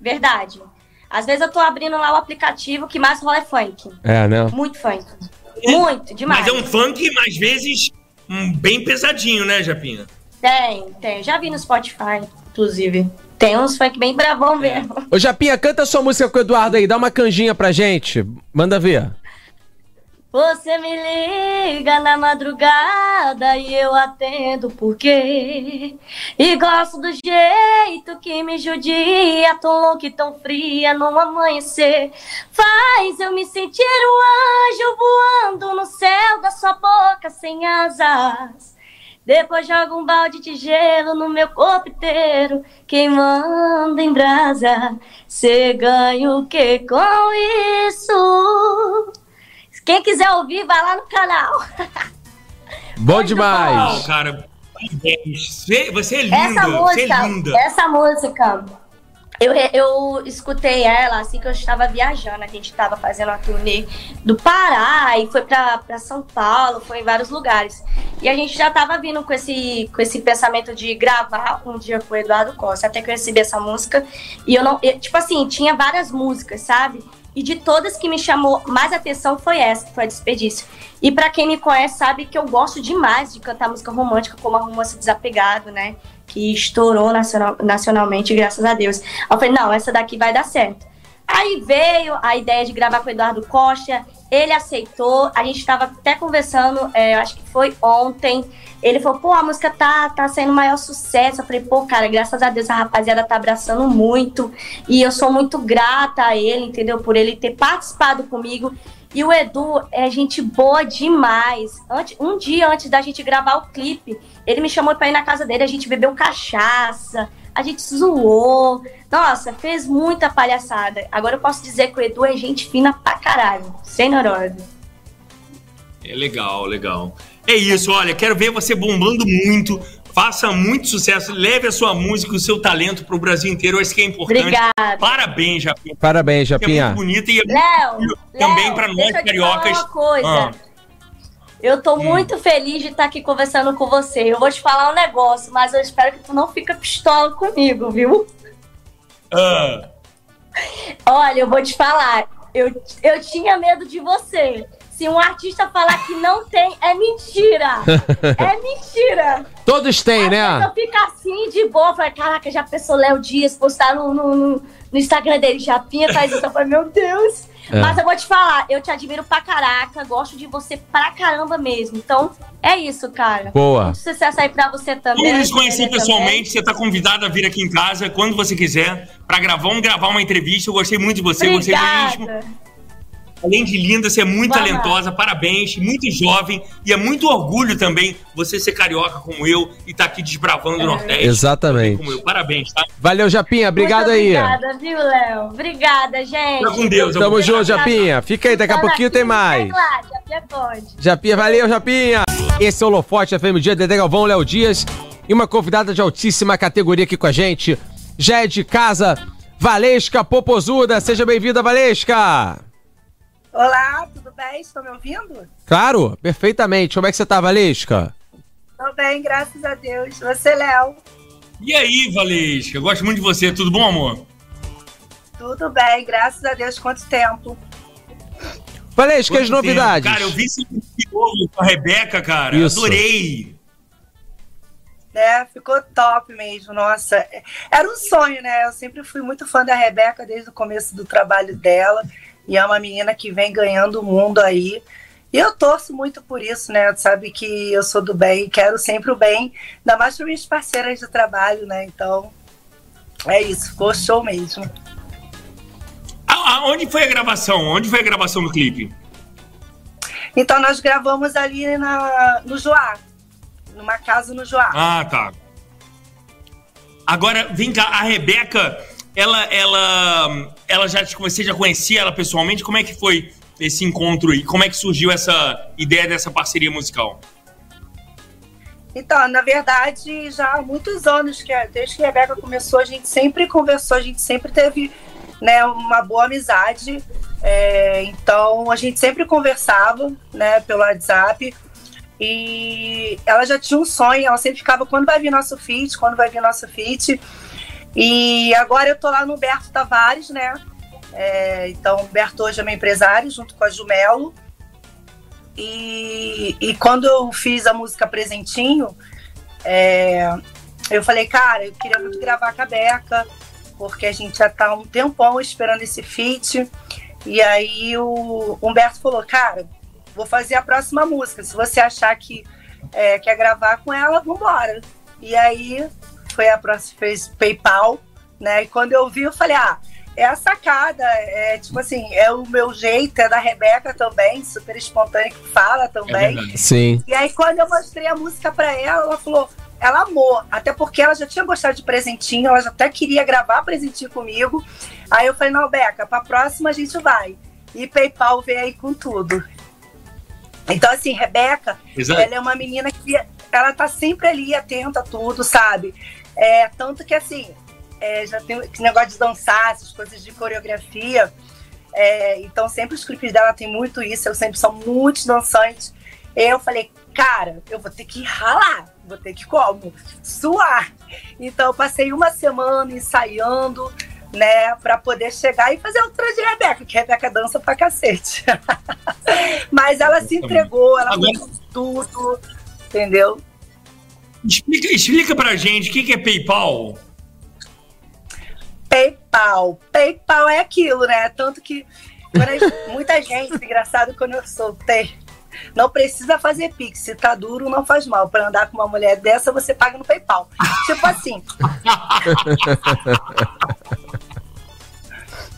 Verdade. Às vezes eu tô abrindo lá o aplicativo que mais rola é funk. É, né? Muito funk. Muito, demais. Mas é um funk, às vezes, um, bem pesadinho, né, Japinha? Tem, tem. Já vi no Spotify, inclusive. Tem uns funk bem bravão é. mesmo. Ô, Japinha, canta sua música com o Eduardo aí. Dá uma canjinha pra gente. Manda ver. Você me liga na madrugada e eu atendo porque E gosto do jeito que me judia, tão louca e tão fria no amanhecer. Faz eu me sentir um anjo voando no céu da sua boca sem asas. Depois joga um balde de gelo no meu corpo inteiro, queimando em brasa. Cê ganha o que com isso? Quem quiser ouvir, vai lá no canal. Bom demais. Oh, cara, você é linda, essa música, você é linda. Essa música, eu, eu escutei ela assim que eu estava viajando. A gente estava fazendo uma turnê do Pará e foi para São Paulo, foi em vários lugares. E a gente já estava vindo com esse, com esse pensamento de gravar um dia com o Eduardo Costa, até que eu recebi essa música. E eu não. Eu, tipo assim, tinha várias músicas, sabe? E de todas que me chamou mais atenção foi essa, foi a Desperdício. E para quem me conhece sabe que eu gosto demais de cantar música romântica, como a Romance Desapegado, né? Que estourou nacional, nacionalmente, graças a Deus. Eu falei, não, essa daqui vai dar certo. Aí veio a ideia de gravar com o Eduardo Costa, Ele aceitou, a gente estava até conversando, é, acho que foi ontem. Ele falou, pô, a música tá, tá sendo maior sucesso. Eu falei, pô, cara, graças a Deus a rapaziada tá abraçando muito. E eu sou muito grata a ele, entendeu? Por ele ter participado comigo. E o Edu é gente boa demais. Antes, um dia antes da gente gravar o clipe, ele me chamou pra ir na casa dele, a gente bebeu cachaça, a gente zoou. Nossa, fez muita palhaçada. Agora eu posso dizer que o Edu é gente fina pra caralho, sem neurose. É legal, legal. É isso, olha, quero ver você bombando muito, faça muito sucesso, leve a sua música, o seu talento para o Brasil inteiro, isso que é importante. Obrigada. Parabéns, Japinha. Parabéns, Japinha. É muito bonita e é Léo, muito também para nós cariocas. Uma coisa. Ah. Eu tô hum. muito feliz de estar aqui conversando com você. Eu vou te falar um negócio, mas eu espero que tu não fique pistola comigo, viu? Ah. Olha, eu vou te falar. Eu, eu tinha medo de você. Se um artista falar que não tem, é mentira. é mentira. Todos têm, né? Eu fico assim, de boa. Falei, caraca, já pensou Léo Dias postar no, no, no, Instagram dele, Japinha, faz isso. Eu falei, meu Deus. É. Mas eu vou te falar, eu te admiro pra caraca, gosto de você pra caramba mesmo. Então, é isso, cara. Boa. Muito sucesso aí pra você também. Vamos nos conhecer pessoalmente, também. você tá convidado a vir aqui em casa quando você quiser, pra gravar, vamos gravar uma entrevista. Eu gostei muito de você, Obrigada. gostei mesmo. Além de linda, você é muito talentosa, parabéns, muito jovem e é muito orgulho também você ser carioca como eu e estar tá aqui desbravando é. o Nordeste. Exatamente. Como eu. Parabéns, tá? Valeu, Japinha. Obrigado muito aí. Obrigada, viu, Léo? Obrigada, gente. Fica com Deus. Tamo junto, Japinha. Fica aí, daqui a pouquinho tem mais. Japinha pode. Japinha, valeu, Japinha. Esse é o Holofote FM Dia, Dedé Galvão, Léo Dias e uma convidada de altíssima categoria aqui com a gente. Já é de casa, Valesca Popozuda. Seja bem-vinda, Valesca. Olá, tudo bem? Estão me ouvindo? Claro, perfeitamente. Como é que você tá, Valesca? Tô bem, graças a Deus. Você, Léo? E aí, Valesca? Gosto muito de você. Tudo bom, amor? Tudo bem, graças a Deus. Quanto tempo? Valesca, as novidades? Cara, eu vi esse com a Rebeca, cara. Isso. Adorei. É, ficou top mesmo, nossa. Era um sonho, né? Eu sempre fui muito fã da Rebeca desde o começo do trabalho dela. E é uma menina que vem ganhando o mundo aí. E eu torço muito por isso, né? Sabe que eu sou do bem, quero sempre o bem, ainda mais para minhas parceiras de trabalho, né? Então, é isso, ficou show mesmo. Onde foi a gravação? Onde foi a gravação do clipe? Então, nós gravamos ali na, no Joá, numa casa no Joá. Ah, tá. Agora, vem cá, a Rebeca, ela, ela, ela já você já conhecia ela pessoalmente? Como é que foi esse encontro e como é que surgiu essa ideia dessa parceria musical? Então, na verdade, já há muitos anos que desde que a Rebeca começou, a gente sempre conversou, a gente sempre teve né, uma boa amizade. É, então, a gente sempre conversava né, pelo WhatsApp. E ela já tinha um sonho, ela sempre ficava quando vai vir nosso feat, quando vai vir nosso feat. E agora eu tô lá no Humberto Tavares, né? É, então, o Humberto hoje é meu empresário, junto com a Jumelo. E, e quando eu fiz a música Presentinho, é, eu falei, cara, eu queria muito gravar com a Beca, porque a gente já tá um tempão esperando esse feat. E aí o Humberto falou, cara, vou fazer a próxima música. Se você achar que é, quer gravar com ela, vambora. E aí foi a próxima, fez PayPal, né? E quando eu vi, eu falei, ah, é a sacada, é tipo assim, é o meu jeito, é da Rebeca também, super espontânea que fala também. É Sim. E aí quando eu mostrei a música para ela, ela falou, ela amou, até porque ela já tinha gostado de presentinho, ela já até queria gravar presentinho comigo. Aí eu falei, não, Beca, pra próxima a gente vai. E PayPal veio aí com tudo. Então, assim, Rebeca, Exato. ela é uma menina que ela tá sempre ali atenta a tudo, sabe? É, tanto que, assim, é, já tem esse negócio de dançar, essas coisas de coreografia. É, então, sempre os clipes dela tem muito isso. Eu sempre sou muito dançante. Eu falei, cara, eu vou ter que ralar. Vou ter que como? Suar. Então, eu passei uma semana ensaiando, né, para poder chegar e fazer o traje de Rebeca, que Rebeca dança pra cacete. Mas ela se entregou, ela fez tudo, entendeu? Explica, explica pra gente o que, que é PayPal. PayPal. PayPal é aquilo, né? Tanto que quando muita gente, engraçado, quando eu soltei, não precisa fazer pix. Se tá duro, não faz mal. Para andar com uma mulher dessa, você paga no PayPal. tipo assim.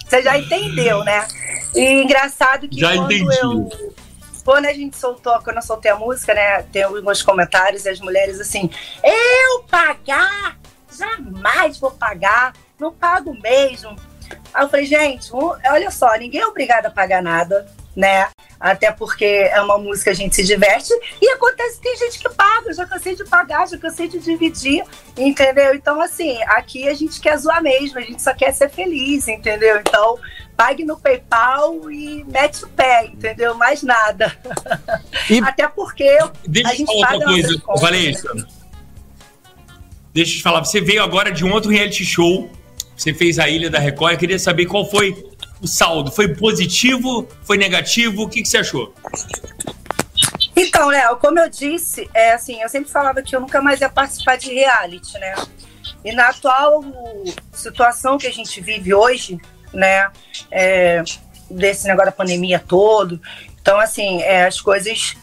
você já entendeu, né? E engraçado que já quando entendi. eu quando a gente soltou, quando eu soltei a música, né, tem alguns comentários e as mulheres assim, eu pagar? Jamais vou pagar, não pago mesmo. Aí eu falei, gente, olha só, ninguém é obrigado a pagar nada, né? Até porque é uma música, a gente se diverte. E acontece que tem gente que paga, já cansei de pagar, já cansei de dividir, entendeu? Então, assim, aqui a gente quer zoar mesmo, a gente só quer ser feliz, entendeu? Então, pague no PayPal e mete o pé, entendeu? Mais nada. E... Até porque Deixa a gente eu falar outra coisa, Valência. Deixa eu te falar, você veio agora de um outro reality show, você fez a Ilha da Record, eu queria saber qual foi o saldo? Foi positivo? Foi negativo? O que, que você achou? Então, Léo, como eu disse, é assim, eu sempre falava que eu nunca mais ia participar de reality, né? E na atual situação que a gente vive hoje, né, é, desse negócio da pandemia todo, então, assim, é, as coisas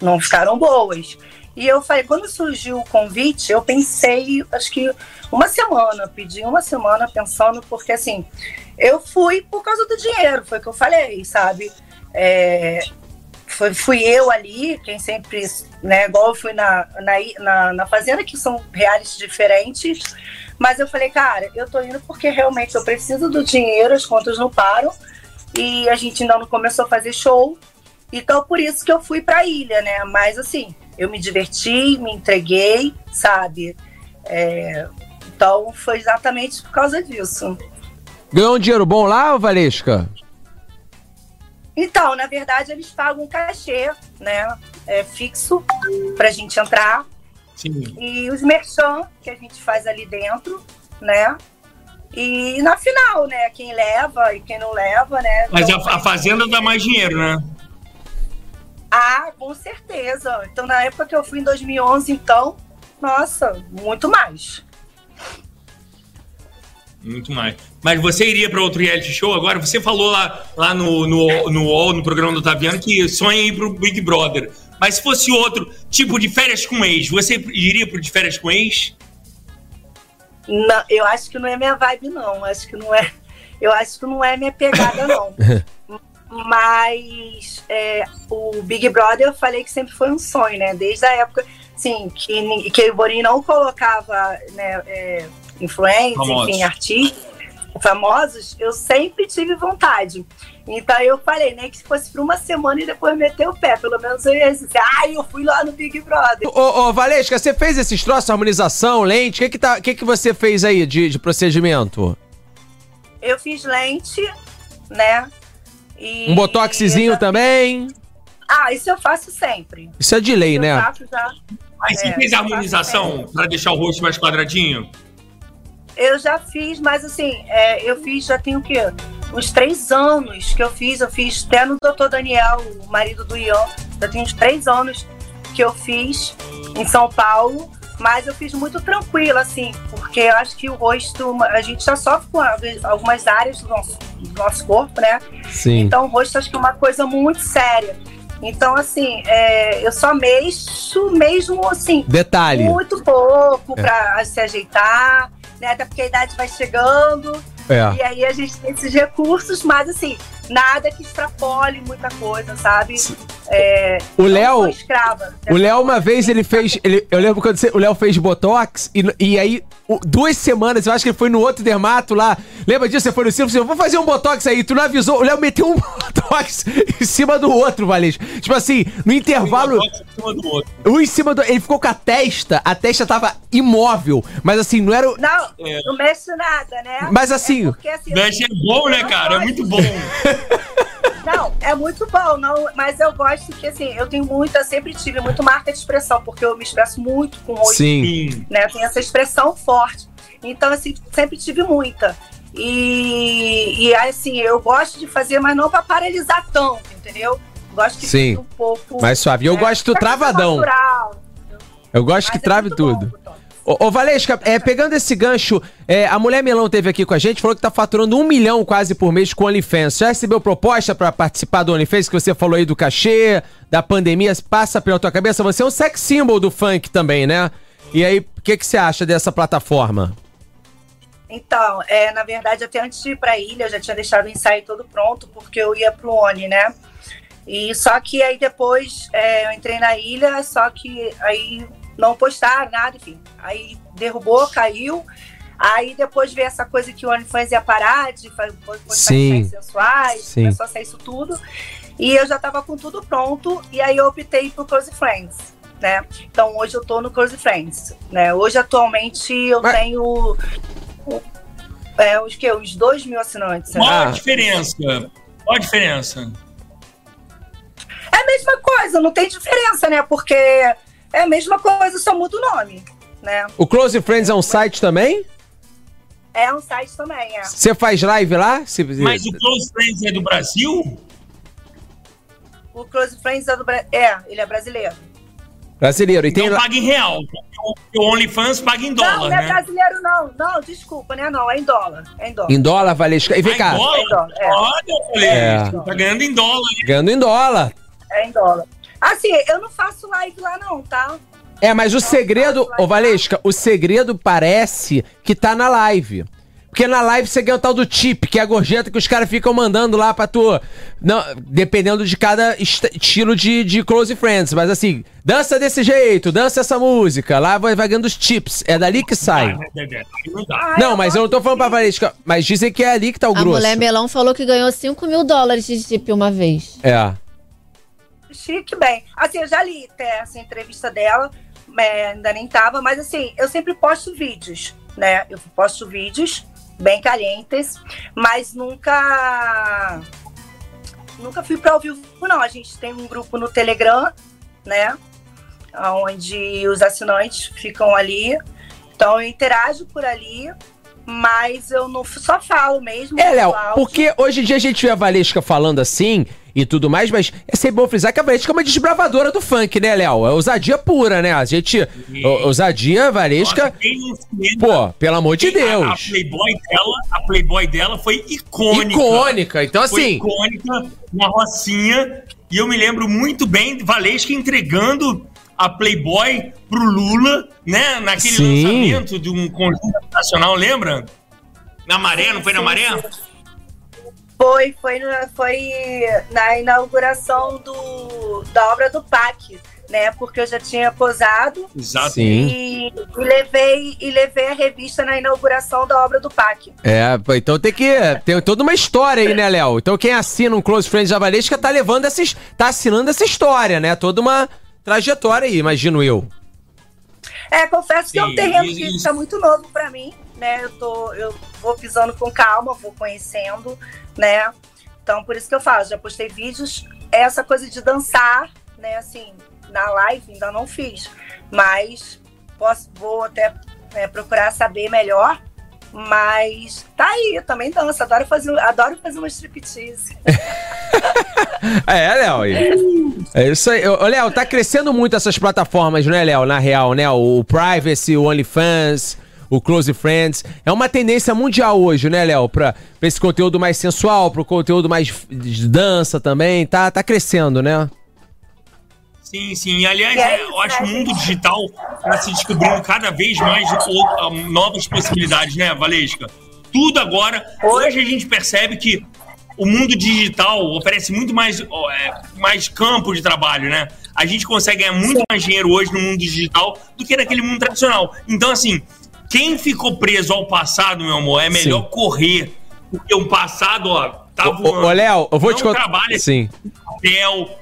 não ficaram boas. E eu falei, quando surgiu o convite, eu pensei, acho que uma semana, pedi uma semana pensando, porque assim, eu fui por causa do dinheiro, foi o que eu falei, sabe? É, foi, fui eu ali, quem sempre, né, igual eu fui na, na, na, na Fazenda, que são reais diferentes, mas eu falei, cara, eu tô indo porque realmente eu preciso do dinheiro, as contas não param, e a gente ainda não começou a fazer show, então por isso que eu fui pra ilha, né, mas assim, eu me diverti, me entreguei, sabe? É, então foi exatamente por causa disso. Ganhou um dinheiro bom lá, Valesca? Então, na verdade, eles pagam um cachê, né? É, fixo pra gente entrar. Sim. E os merchan que a gente faz ali dentro, né? E na final, né? Quem leva e quem não leva, né? Mas então, a, a fazenda dá mais dinheiro, né? Ah, com certeza. Então, na época que eu fui em 2011, então, nossa, muito mais. Muito mais. Mas você iria para outro reality show agora? Você falou lá, lá no, no, no UOL, no programa do Taviano, que sonha ir pro Big Brother. Mas se fosse outro, tipo de férias com ex, você iria pro de férias com ex? Não, eu acho que não é minha vibe, não. Acho que não é. Eu acho que não é minha pegada, não. Mas é, o Big Brother eu falei que sempre foi um sonho, né? Desde a época, assim, que, que o Boninho não colocava né, é, influentes, enfim, artistas famosos, eu sempre tive vontade. Então eu falei, nem né, que fosse por uma semana e depois meter o pé. Pelo menos eu ia dizer, ah, eu fui lá no Big Brother. Ô, ô Valesca, você fez esses troços, harmonização, lente? O que que, tá, que que você fez aí de, de procedimento? Eu fiz lente, né? E um botoxzinho também? Ah, isso eu faço sempre. Isso é de lei, isso né? Eu faço já. Mas você é, fez a harmonização para deixar o rosto mais quadradinho? Eu já fiz, mas assim, é, eu fiz já tem o quê? Uns três anos que eu fiz. Eu fiz até no doutor Daniel, o marido do Ian. Já tem uns três anos que eu fiz em São Paulo. Mas eu fiz muito tranquilo, assim, porque eu acho que o rosto, a gente já sofre com algumas áreas do nosso, do nosso corpo, né? Sim. Então o rosto acho que é uma coisa muito séria. Então, assim, é, eu só mexo mesmo, assim... Detalhe. Muito pouco é. para se ajeitar né? Até porque a idade vai chegando. É. E aí a gente tem esses recursos, mas assim, nada que extrapole muita coisa, sabe? É, o Léo. O Léo, uma vez, ele fez. Ele, eu lembro quando você, o Léo fez Botox, e, e aí, duas semanas, eu acho que ele foi no outro dermato lá. Lembra disso? Você foi no circo, você vou fazer um Botox aí. Tu não avisou. O Léo meteu um Botox em cima do outro, Valês. Tipo assim, no intervalo. Um em cima do outro. Um em cima do. Ele ficou com a testa, a testa tava imóvel. Mas assim, não era. Não, é. não mexe nada, né? Mas assim. É porque, assim mexe é bom, né, cara? É muito bom. Não, é muito bom, não, mas eu gosto que, assim, eu tenho muita, sempre tive muito marca de expressão, porque eu me expresso muito com o. Sim. Né? Eu tenho essa expressão forte. Então, assim, sempre tive muita. E, e assim, eu gosto de fazer, mas não para paralisar tanto, entendeu? Gosto que Sim. um pouco. Mais suave. Eu né? gosto travadão. Natural, eu gosto mas que é trave tudo. Bom, Ô, Ô, Valesca, é, pegando esse gancho, é, a Mulher Melão teve aqui com a gente, falou que tá faturando um milhão quase por mês com o OnlyFans. Já recebeu proposta para participar do OnlyFans, que você falou aí do cachê, da pandemia, passa pela tua cabeça? Você é um sex symbol do funk também, né? E aí, o que, que você acha dessa plataforma? Então, é, na verdade, até antes de ir para a ilha, eu já tinha deixado o ensaio todo pronto, porque eu ia pro Oni, né? E só que aí depois é, eu entrei na ilha, só que aí não postaram nada, enfim. Aí derrubou, caiu. Aí depois veio essa coisa que o OnlyFans ia parar de postar Sim. sensuais, Sim. começou a sair isso tudo. E eu já estava com tudo pronto, e aí eu optei por Close Friends. Né? Então hoje eu tô no Close Friends. Né? Hoje atualmente eu Mas... tenho é, os que? Os 2 mil assinantes. Qual a diferença? Qual a diferença? É a mesma coisa, não tem diferença, né? Porque é a mesma coisa, só muda o nome, né? O Close Friends é um site também? É um site também, é. Você faz live lá? Mas o Close Friends é do Brasil? O Close Friends é do Brasil. É, ele é brasileiro. Brasileiro. E tem... Então paga em real. O OnlyFans paga em dólar, Não, não é né? brasileiro não. Não, desculpa, né? Não, é em dólar. É em dólar. Em dólar, Valesca. E vem ah, cá. Em dólar? É em dólar, é. Olha, é. tá ganhando em dólar. Hein? Ganhando em dólar. É em dólar. Assim, eu não faço live lá não, tá? É, mas o segredo, ô Valesca, o segredo parece que tá na live. Porque na live você ganha o tal do tip, que é a gorjeta que os caras ficam mandando lá pra tu. Não, dependendo de cada est estilo de, de close friends. Mas assim, dança desse jeito, dança essa música. Lá vai, vai ganhando os tips. É dali que sai. Não, mas eu não tô falando pra Valesca. Mas dizem que é ali que tá o grosso. A mulher melão falou que ganhou 5 mil dólares de tip uma vez. É. Chique, bem. Assim, eu já li até essa entrevista dela. É, ainda nem tava, mas assim, eu sempre posto vídeos, né? Eu posto vídeos bem calientes, mas nunca nunca fui para o vivo não. A gente tem um grupo no Telegram, né, onde os assinantes ficam ali. Então eu interajo por ali, mas eu não só falo mesmo. É, Léo, porque hoje em dia a gente vê a Valesca falando assim, e tudo mais, mas é sempre bom frisar que a Valesca é uma desbravadora do funk, né, Léo? É ousadia pura, né? A gente. Ousadia, Valesca. Pô, pelo amor de Deus. A, a, Playboy dela, a Playboy dela foi icônica. Icônica, então assim. Foi icônica na Rocinha. E eu me lembro muito bem Valesca entregando a Playboy pro Lula, né? Naquele Sim. lançamento de um conjunto nacional, lembra? Na maré, não foi na maré? Foi, foi, na, foi na inauguração do, da obra do PAC, né? Porque eu já tinha posado. Exato. E, e, levei, e levei a revista na inauguração da obra do PAC. É, então tem que. Tem toda uma história aí, né, Léo? Então quem assina um Close Friends da Valesca tá levando esses. tá assinando essa história, né? Toda uma trajetória aí, imagino eu. É, confesso Sim, que é um terreno que está muito novo para mim, né? Eu, tô, eu vou pisando com calma, vou conhecendo né? Então, por isso que eu falo, já postei vídeos. Essa coisa de dançar, né? Assim, na live ainda não fiz, mas posso, vou até é, procurar saber melhor. Mas tá aí, também danço, adoro fazer, adoro fazer uma striptease. é, Léo. É isso aí. Ô, Léo, tá crescendo muito essas plataformas, né, Léo? Na real, né? O Privacy, o OnlyFans o Close Friends. É uma tendência mundial hoje, né, Léo? Pra, pra esse conteúdo mais sensual, pro conteúdo mais de dança também. Tá, tá crescendo, né? Sim, sim. Aliás, eu acho que o mundo digital está se descobrindo cada vez mais novas possibilidades, né, Valesca? Tudo agora. Hoje a gente percebe que o mundo digital oferece muito mais, é, mais campo de trabalho, né? A gente consegue ganhar muito mais dinheiro hoje no mundo digital do que naquele mundo tradicional. Então, assim, quem ficou preso ao passado, meu amor, é melhor Sim. correr. Porque o passado, ó, tá voando. Ô, Léo, eu vou não te contar. trabalha Sim. papel.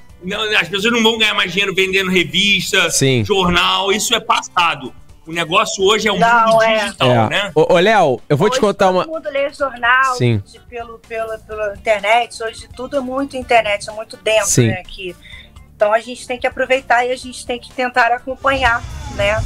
As pessoas não vão ganhar mais dinheiro vendendo revista, Sim. jornal. Isso é passado. O negócio hoje é o não, mundo é. digital, é. né? Ô, ô Léo, eu vou hoje te contar uma. Todo mundo lê jornal Sim. De, pelo, pelo, pela internet. Hoje tudo é muito internet, é muito dentro Sim. né, aqui. Então a gente tem que aproveitar e a gente tem que tentar acompanhar, né?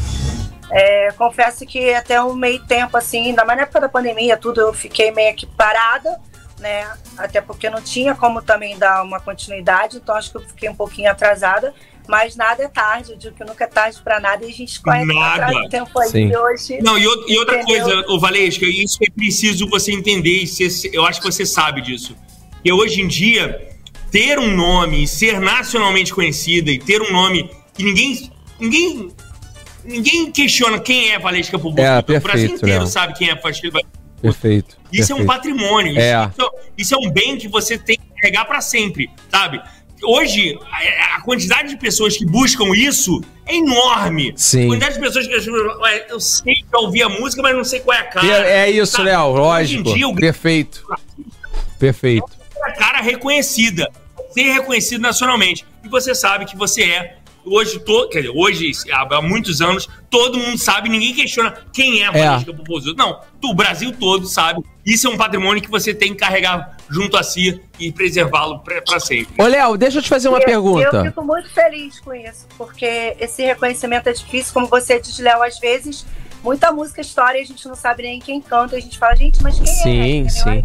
É, confesso que até um meio tempo, assim, ainda mais na época da pandemia, tudo, eu fiquei meio que parada, né? Até porque não tinha como também dar uma continuidade, então acho que eu fiquei um pouquinho atrasada. Mas nada é tarde, eu digo que nunca é tarde para nada e a gente corre atrás do tempo aí Sim. hoje. Não, e, e outra entendeu? coisa, o Valesca, isso é preciso você entender, eu acho que você sabe disso. Que hoje em dia, ter um nome, ser nacionalmente conhecida e ter um nome que ninguém. ninguém ninguém questiona quem é Valesca Popozuda. É, perfeito, o Brasil inteiro Léo. sabe quem é Valesca Perfeito. Isso perfeito. é um patrimônio. É. Isso, isso, é um bem que você tem que carregar para sempre, sabe? Hoje, a, a, quantidade de pessoas que buscam isso é enorme. Sim. A quantidade de pessoas que eu sei que ouvir a música, mas não sei qual é a cara. É, é isso, Léo, lógico. Hoje em dia, o... Perfeito. Perfeito. É a cara reconhecida, ser reconhecido nacionalmente. E você sabe que você é hoje, to, quer dizer, hoje, há muitos anos, todo mundo sabe, ninguém questiona quem é a Valesca é. Popozuda. Não, o Brasil todo sabe. Isso é um patrimônio que você tem que carregar junto a si e preservá-lo para sempre. Ô, Léo, deixa eu te fazer uma eu, pergunta. Eu fico muito feliz com isso, porque esse reconhecimento é difícil, como você diz, Léo, às vezes, muita música história a gente não sabe nem quem canta, a gente fala, gente, mas quem sim, é? Sim, sim.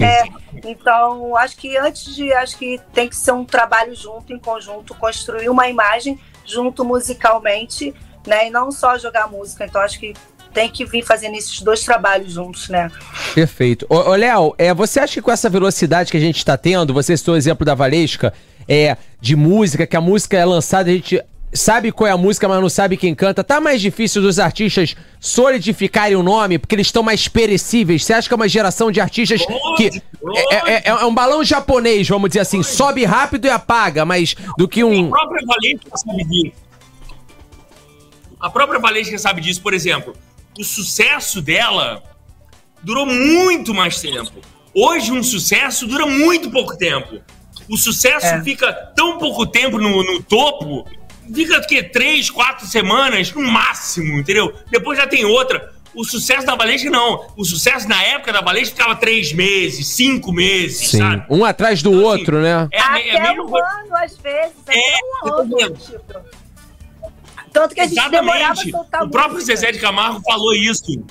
É, então, acho que antes de. Acho que tem que ser um trabalho junto, em conjunto, construir uma imagem junto musicalmente, né? E não só jogar música. Então, acho que tem que vir fazendo esses dois trabalhos juntos, né? Perfeito. Ô, ô Léo, é, você acha que com essa velocidade que a gente está tendo, você citou o exemplo da Valesca, é, de música, que a música é lançada, a gente sabe qual é a música, mas não sabe quem canta. Tá mais difícil dos artistas solidificarem o nome, porque eles estão mais perecíveis. Você acha que é uma geração de artistas que. É, é, é, é, um balão japonês, vamos dizer assim, sobe rápido e apaga, mas do que um. A própria Valesca sabe disso. A própria Valesca sabe disso, por exemplo. O sucesso dela durou muito mais tempo. Hoje, um sucesso dura muito pouco tempo. O sucesso é. fica tão pouco tempo no, no topo fica o quê? Três, quatro semanas no máximo, entendeu? Depois já tem outra. O sucesso da Valesca, não. O sucesso na época da Valesca ficava três meses, cinco meses, Sim. sabe? Um atrás do então, assim, outro, assim, né? É, até é mesmo... um ano, às vezes. Até é, um ano, tipo. Tanto que a gente Exatamente. O próprio música. Zezé de Camargo falou isso.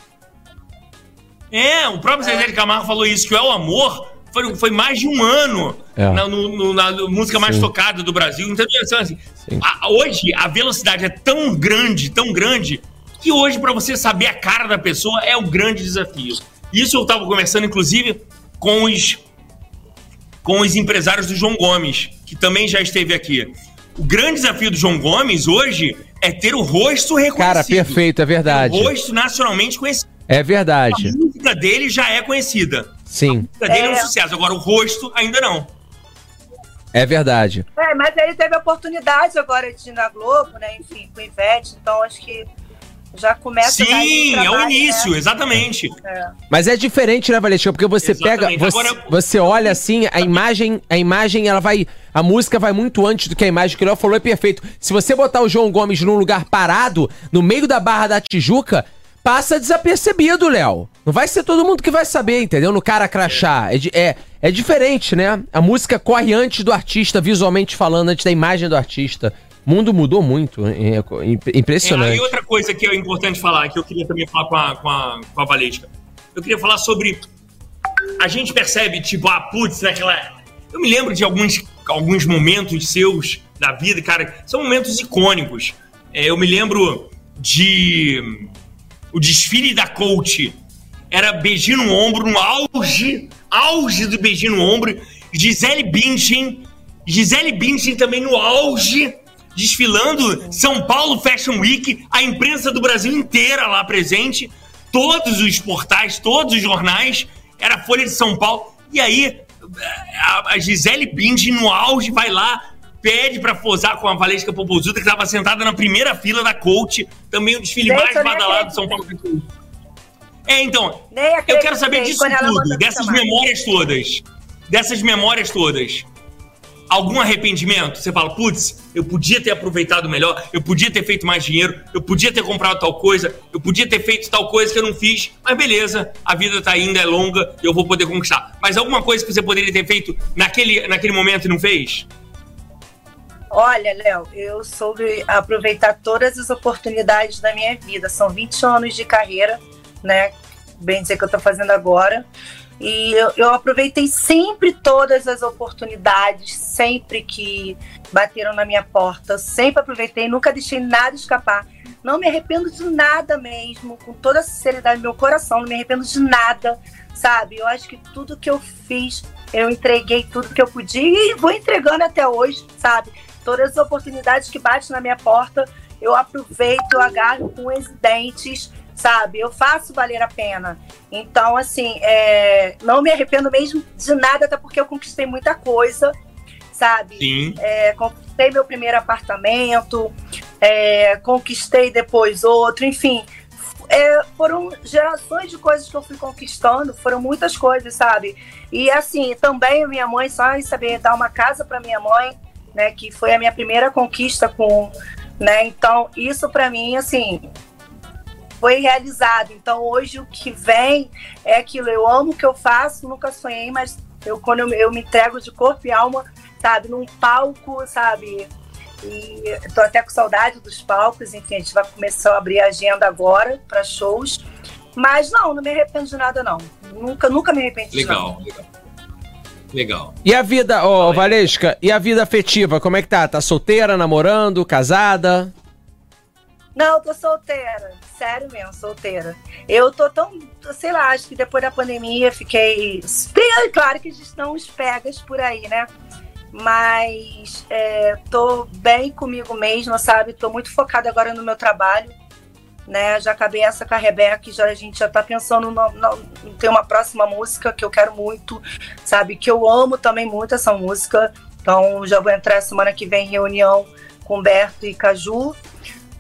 É, o próprio é. Zezé de Camargo falou isso, que é o amor foi, foi mais de um ano é. na, no, na música mais Sim. tocada do Brasil. Então, assim, a, hoje a velocidade é tão grande, tão grande, que hoje, para você saber a cara da pessoa, é o grande desafio. Isso eu estava conversando, inclusive, com os, com os empresários do João Gomes, que também já esteve aqui. O grande desafio do João Gomes hoje é ter o rosto reconhecido. Cara, perfeito, é verdade. O rosto nacionalmente conhecido. É verdade. A música dele já é conhecida. Sim. A música dele é, um é. sucesso, agora o rosto ainda não. É verdade. É, mas ele teve a oportunidade agora de ir na Globo, né? Enfim, com o Ivete, então acho que já começa Sim, é o início, né? exatamente. É. Mas é diferente, né, Valesca? Porque você exatamente. pega, você, Agora, você olha assim, a imagem, a imagem, ela vai, a música vai muito antes do que a imagem que o Léo falou é perfeito. Se você botar o João Gomes num lugar parado, no meio da Barra da Tijuca, passa desapercebido, Léo. Não vai ser todo mundo que vai saber, entendeu? No cara crachá. É, é, é diferente, né? A música corre antes do artista, visualmente falando, antes da imagem do artista. O mundo mudou muito. É, é impressionante. É, e outra coisa que é importante falar, que eu queria também falar com a, com a, com a. Eu queria falar sobre. A gente percebe, tipo, ah, putz, naquela. Eu me lembro de alguns, alguns momentos seus da vida, cara, são momentos icônicos. É, eu me lembro de o desfile da coach era beijinho no ombro, no auge, auge do beijinho no ombro. Gisele Bündchen, Gisele Bündchen também no auge, desfilando São Paulo Fashion Week, a imprensa do Brasil inteira lá presente, todos os portais, todos os jornais, era a Folha de São Paulo. E aí a, Gisele Bündchen no auge vai lá, pede para posar com a Valesca Popozuda, que estava sentada na primeira fila da coach, também o desfile Gente, mais badalado de São Paulo. É, então, eu quero saber disso tudo, dessas memórias todas. Dessas memórias todas. Algum arrependimento? Você fala, putz, eu podia ter aproveitado melhor, eu podia ter feito mais dinheiro, eu podia ter comprado tal coisa, eu podia ter feito tal coisa que eu não fiz, mas beleza, a vida tá ainda, é longa, eu vou poder conquistar. Mas alguma coisa que você poderia ter feito naquele, naquele momento e não fez? Olha, Léo, eu soube aproveitar todas as oportunidades da minha vida. São 20 anos de carreira, né? Bem dizer que eu estou fazendo agora. E eu, eu, aproveitei sempre todas as oportunidades, sempre que bateram na minha porta, sempre aproveitei, nunca deixei nada escapar. Não me arrependo de nada mesmo, com toda a sinceridade do meu coração, não me arrependo de nada, sabe? Eu acho que tudo que eu fiz, eu entreguei tudo que eu podia e vou entregando até hoje, sabe? Todas as oportunidades que batem na minha porta, eu aproveito, eu agarro com os dentes, sabe? Eu faço valer a pena. Então, assim, é, não me arrependo mesmo de nada, até porque eu conquistei muita coisa, sabe? Sim. É, conquistei meu primeiro apartamento, é, conquistei depois outro, enfim. É, foram gerações de coisas que eu fui conquistando, foram muitas coisas, sabe? E assim, também minha mãe, só em saber dar uma casa para minha mãe, né, que foi a minha primeira conquista com, né? Então, isso para mim, assim, foi realizado. Então, hoje o que vem é aquilo. Eu amo o que eu faço, nunca sonhei, mas eu quando eu, eu me entrego de corpo e alma, sabe, num palco, sabe, e tô até com saudade dos palcos, enfim, a gente vai começar a abrir a agenda agora para shows. Mas não, não me arrependo de nada, não. Nunca, nunca me arrependi legal, de nada. Legal. Legal. E a vida, ô oh, Valesca, e a vida afetiva, como é que tá? Tá solteira, namorando, casada? Não, tô solteira. Sério mesmo, solteira. Eu tô tão, sei lá, acho que depois da pandemia fiquei. Tem, claro que estão os pegas por aí, né? mas é, tô bem comigo mesma, sabe? Tô muito focada agora no meu trabalho, né? Já acabei essa com a Rebeca, já a gente já tá pensando no, no, uma próxima música que eu quero muito, sabe? Que eu amo também muito essa música. Então já vou entrar semana que vem em reunião com Berto e Caju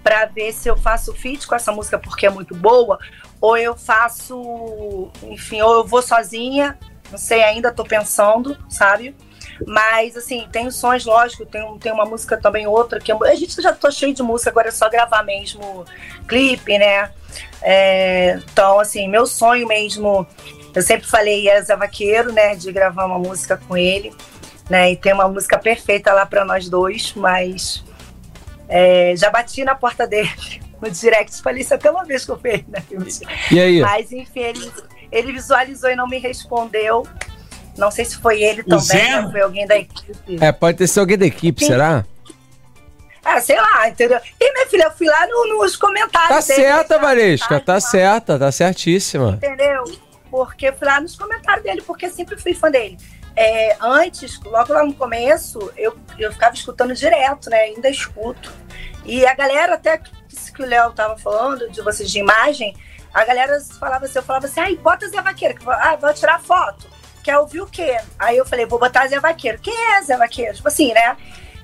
para ver se eu faço feat com essa música porque é muito boa, ou eu faço, enfim, ou eu vou sozinha, não sei ainda, tô pensando, sabe? Mas, assim, tem sons, lógico, tem, tem uma música também, outra, que a gente já tô cheio de música, agora é só gravar mesmo clipe, né? É, então, assim, meu sonho mesmo, eu sempre falei, é Zé Vaqueiro, né, de gravar uma música com ele, né? E tem uma música perfeita lá para nós dois, mas é, já bati na porta dele no direct, falei isso até uma vez que eu fiz, né? E aí? Mas, enfim, ele, ele visualizou e não me respondeu. Não sei se foi ele o também, Zé? ou foi alguém da equipe. É, pode ter sido alguém da equipe, Sim. será? Ah, sei lá, entendeu? E minha filha, eu fui lá no, nos comentários. Tá dele, certa, Valesca, tá, certa, tá certíssima. Entendeu? Porque eu fui lá nos comentários dele, porque sempre fui fã dele. É, antes, logo lá no começo, eu, eu ficava escutando direto, né? Ainda escuto. E a galera, até que o Léo tava falando, de vocês de imagem, a galera falava assim, eu falava assim, ai, bota Zé Vaqueiro, que ah, vou tirar foto quer ouvir o quê? Aí eu falei, vou botar Zé Vaqueiro. Quem é Zé Vaqueiro? Tipo assim, né?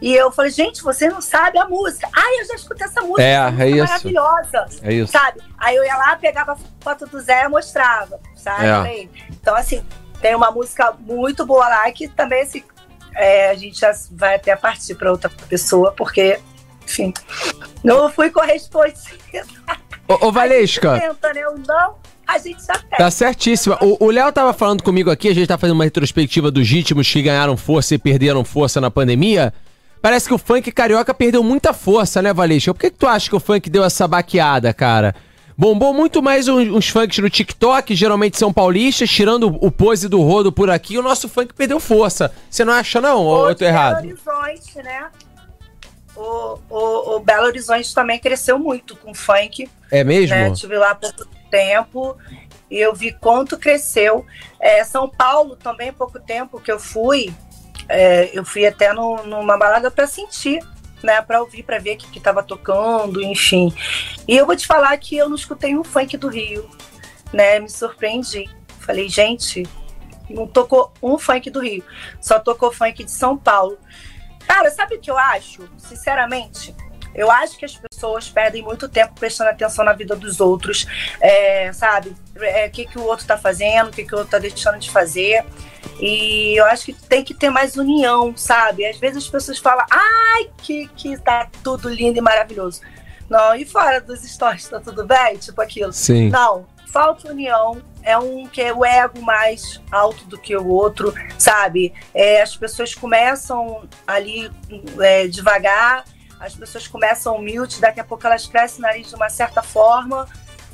E eu falei, gente, você não sabe a música. Ai, eu já escutei essa música, é, essa música é isso. maravilhosa. É isso. Sabe? Aí eu ia lá, pegava a foto do Zé e mostrava, sabe? É. Então, assim, tem uma música muito boa lá que também, assim, é, a gente já vai até partir para outra pessoa, porque, enfim, não fui correspondida. Ô, ô Valesca. Tenta, né? Eu não a gente já tem. Tá certíssima. O Léo tava falando comigo aqui, a gente tá fazendo uma retrospectiva dos ritmos que ganharam força e perderam força na pandemia. Parece que o funk carioca perdeu muita força, né, Valesca? Por que, que tu acha que o funk deu essa baqueada, cara? Bombou muito mais uns, uns funks no TikTok, geralmente são paulistas, tirando o pose do rodo por aqui, o nosso funk perdeu força. Você não acha, não? ou eu tô errado? Belo Horizonte, né? O, o, o Belo Horizonte também cresceu muito com funk. É mesmo? Né? Tive lá pouco tempo e eu vi quanto cresceu. É, São Paulo também, pouco tempo que eu fui, é, eu fui até no, numa balada para sentir, né, para ouvir, para ver o que estava tocando, enfim. E eu vou te falar que eu não escutei um funk do Rio, né, me surpreendi. Falei, gente, não tocou um funk do Rio, só tocou funk de São Paulo. Cara, sabe o que eu acho? Sinceramente, eu acho que as pessoas perdem muito tempo prestando atenção na vida dos outros, é, sabe? É, o que, que o outro está fazendo, o que, que o outro está deixando de fazer. E eu acho que tem que ter mais união, sabe? Às vezes as pessoas falam, ai, que, que tá tudo lindo e maravilhoso. Não, e fora dos stories, tá tudo bem? Tipo aquilo. Sim. Não, falta união, é um que é o ego mais alto do que o outro, sabe? É, as pessoas começam ali é, devagar as pessoas começam humildes, daqui a pouco elas crescem o nariz de uma certa forma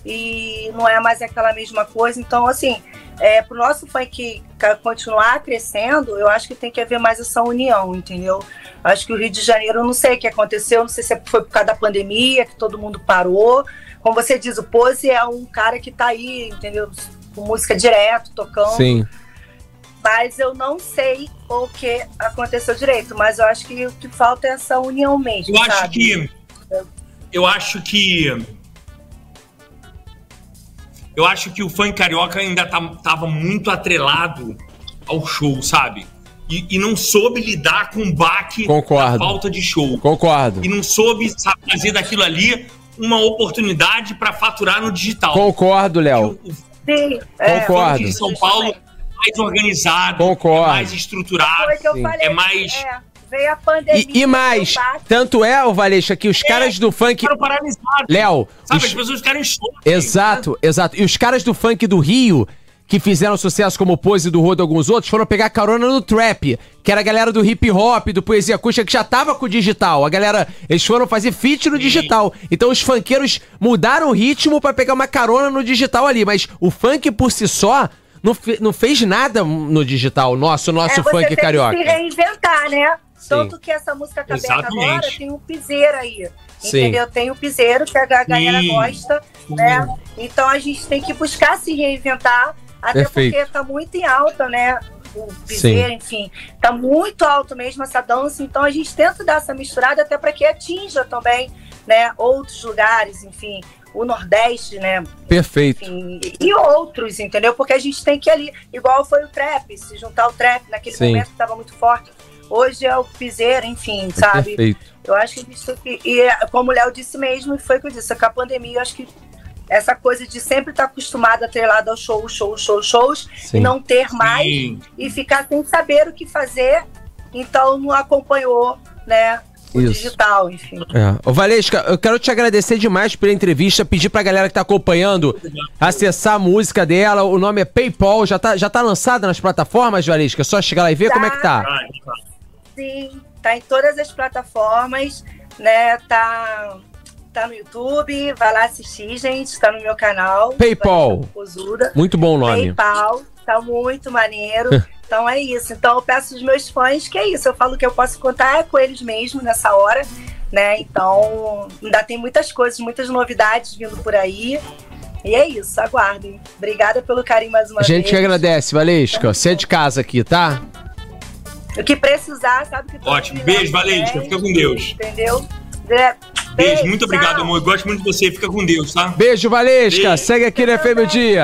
e não é mais aquela mesma coisa. Então, assim, é, pro nosso funk continuar crescendo, eu acho que tem que haver mais essa união, entendeu? Acho que o Rio de Janeiro, não sei o que aconteceu, não sei se foi por causa da pandemia, que todo mundo parou. Como você diz, o Pose é um cara que tá aí, entendeu? Com música direto, tocando. Sim. Mas eu não sei o que aconteceu direito, mas eu acho que o que falta é essa união mesmo. Eu sabe? acho que. Eu acho que eu acho que o funk carioca ainda tá, tava muito atrelado ao show, sabe? E, e não soube lidar com o baque Concordo. da falta de show. Concordo. E não soube sabe, fazer daquilo ali uma oportunidade para faturar no digital. Concordo, Léo. Sim, é, Concordo. Em São Paulo mais organizado, Concordo. É mais estruturado, é mais é veio a pandemia. E, e mais, tanto é, o Valesca, que os é, caras do funk. Léo. Sabe, os... as pessoas ficaram em choque. Exato, né? exato. E os caras do funk do Rio que fizeram sucesso como Pose do Rodo e alguns outros, foram pegar carona no trap, que era a galera do hip hop, do poesia acústica, que já tava com o digital. A galera, eles foram fazer feat no digital. Então os funkeiros mudaram o ritmo para pegar uma carona no digital ali, mas o funk por si só não, fe não fez nada no digital, nosso, nosso é, funk carioca. Tem que se reinventar, né? Tanto que essa música tá aberta agora tem um piseiro aí. Sim. Entendeu? Tem o piseiro que a galera Sim. gosta, né? Então a gente tem que buscar se reinventar, até Perfeito. porque tá muito em alta, né? O piseiro, Sim. enfim, tá muito alto mesmo essa dança. Então a gente tenta dar essa misturada até para que atinja também, né? Outros lugares, enfim, o Nordeste, né? Perfeito. Enfim, e outros, entendeu? Porque a gente tem que ali, igual foi o trap, se juntar o trap naquele Sim. momento que estava muito forte hoje é o piseiro, enfim, sabe? Perfeito. Eu acho que a gente tem que. E como o Léo disse mesmo, foi o que eu disse, com a pandemia, eu acho que essa coisa de sempre estar acostumado a atrelado ao show, show, show, shows, Sim. e não ter mais, Sim. e ficar sem saber o que fazer, então não acompanhou, né? O Isso. digital, enfim. É. Ô, Valesca, eu quero te agradecer demais pela entrevista, pedir pra galera que tá acompanhando acessar a música dela. O nome é PayPal, já tá, já tá lançada nas plataformas, Valesca? É só chegar lá e ver tá. como é que tá. sim, tá em todas as plataformas, né? Tá, tá no YouTube, vai lá assistir, gente, tá no meu canal. PayPal. Muito bom o nome. PayPal, tá muito maneiro. então é isso. Então eu peço aos meus fãs que é isso. Eu falo que eu posso contar com eles mesmo nessa hora, né? Então ainda tem muitas coisas, muitas novidades vindo por aí. E é isso, aguardem. Obrigada pelo carinho mais uma. A gente vez. que agradece, Valesca. Você é de casa aqui, tá? O que precisar, sabe que Ótimo. Beijo, Valente. Fica com Deus. Entendeu? Beijo, Beijo muito obrigado, amor. Eu gosto muito de você. Fica com Deus, tá? Beijo, Valesca. Beijo. Segue aqui no FM Dia.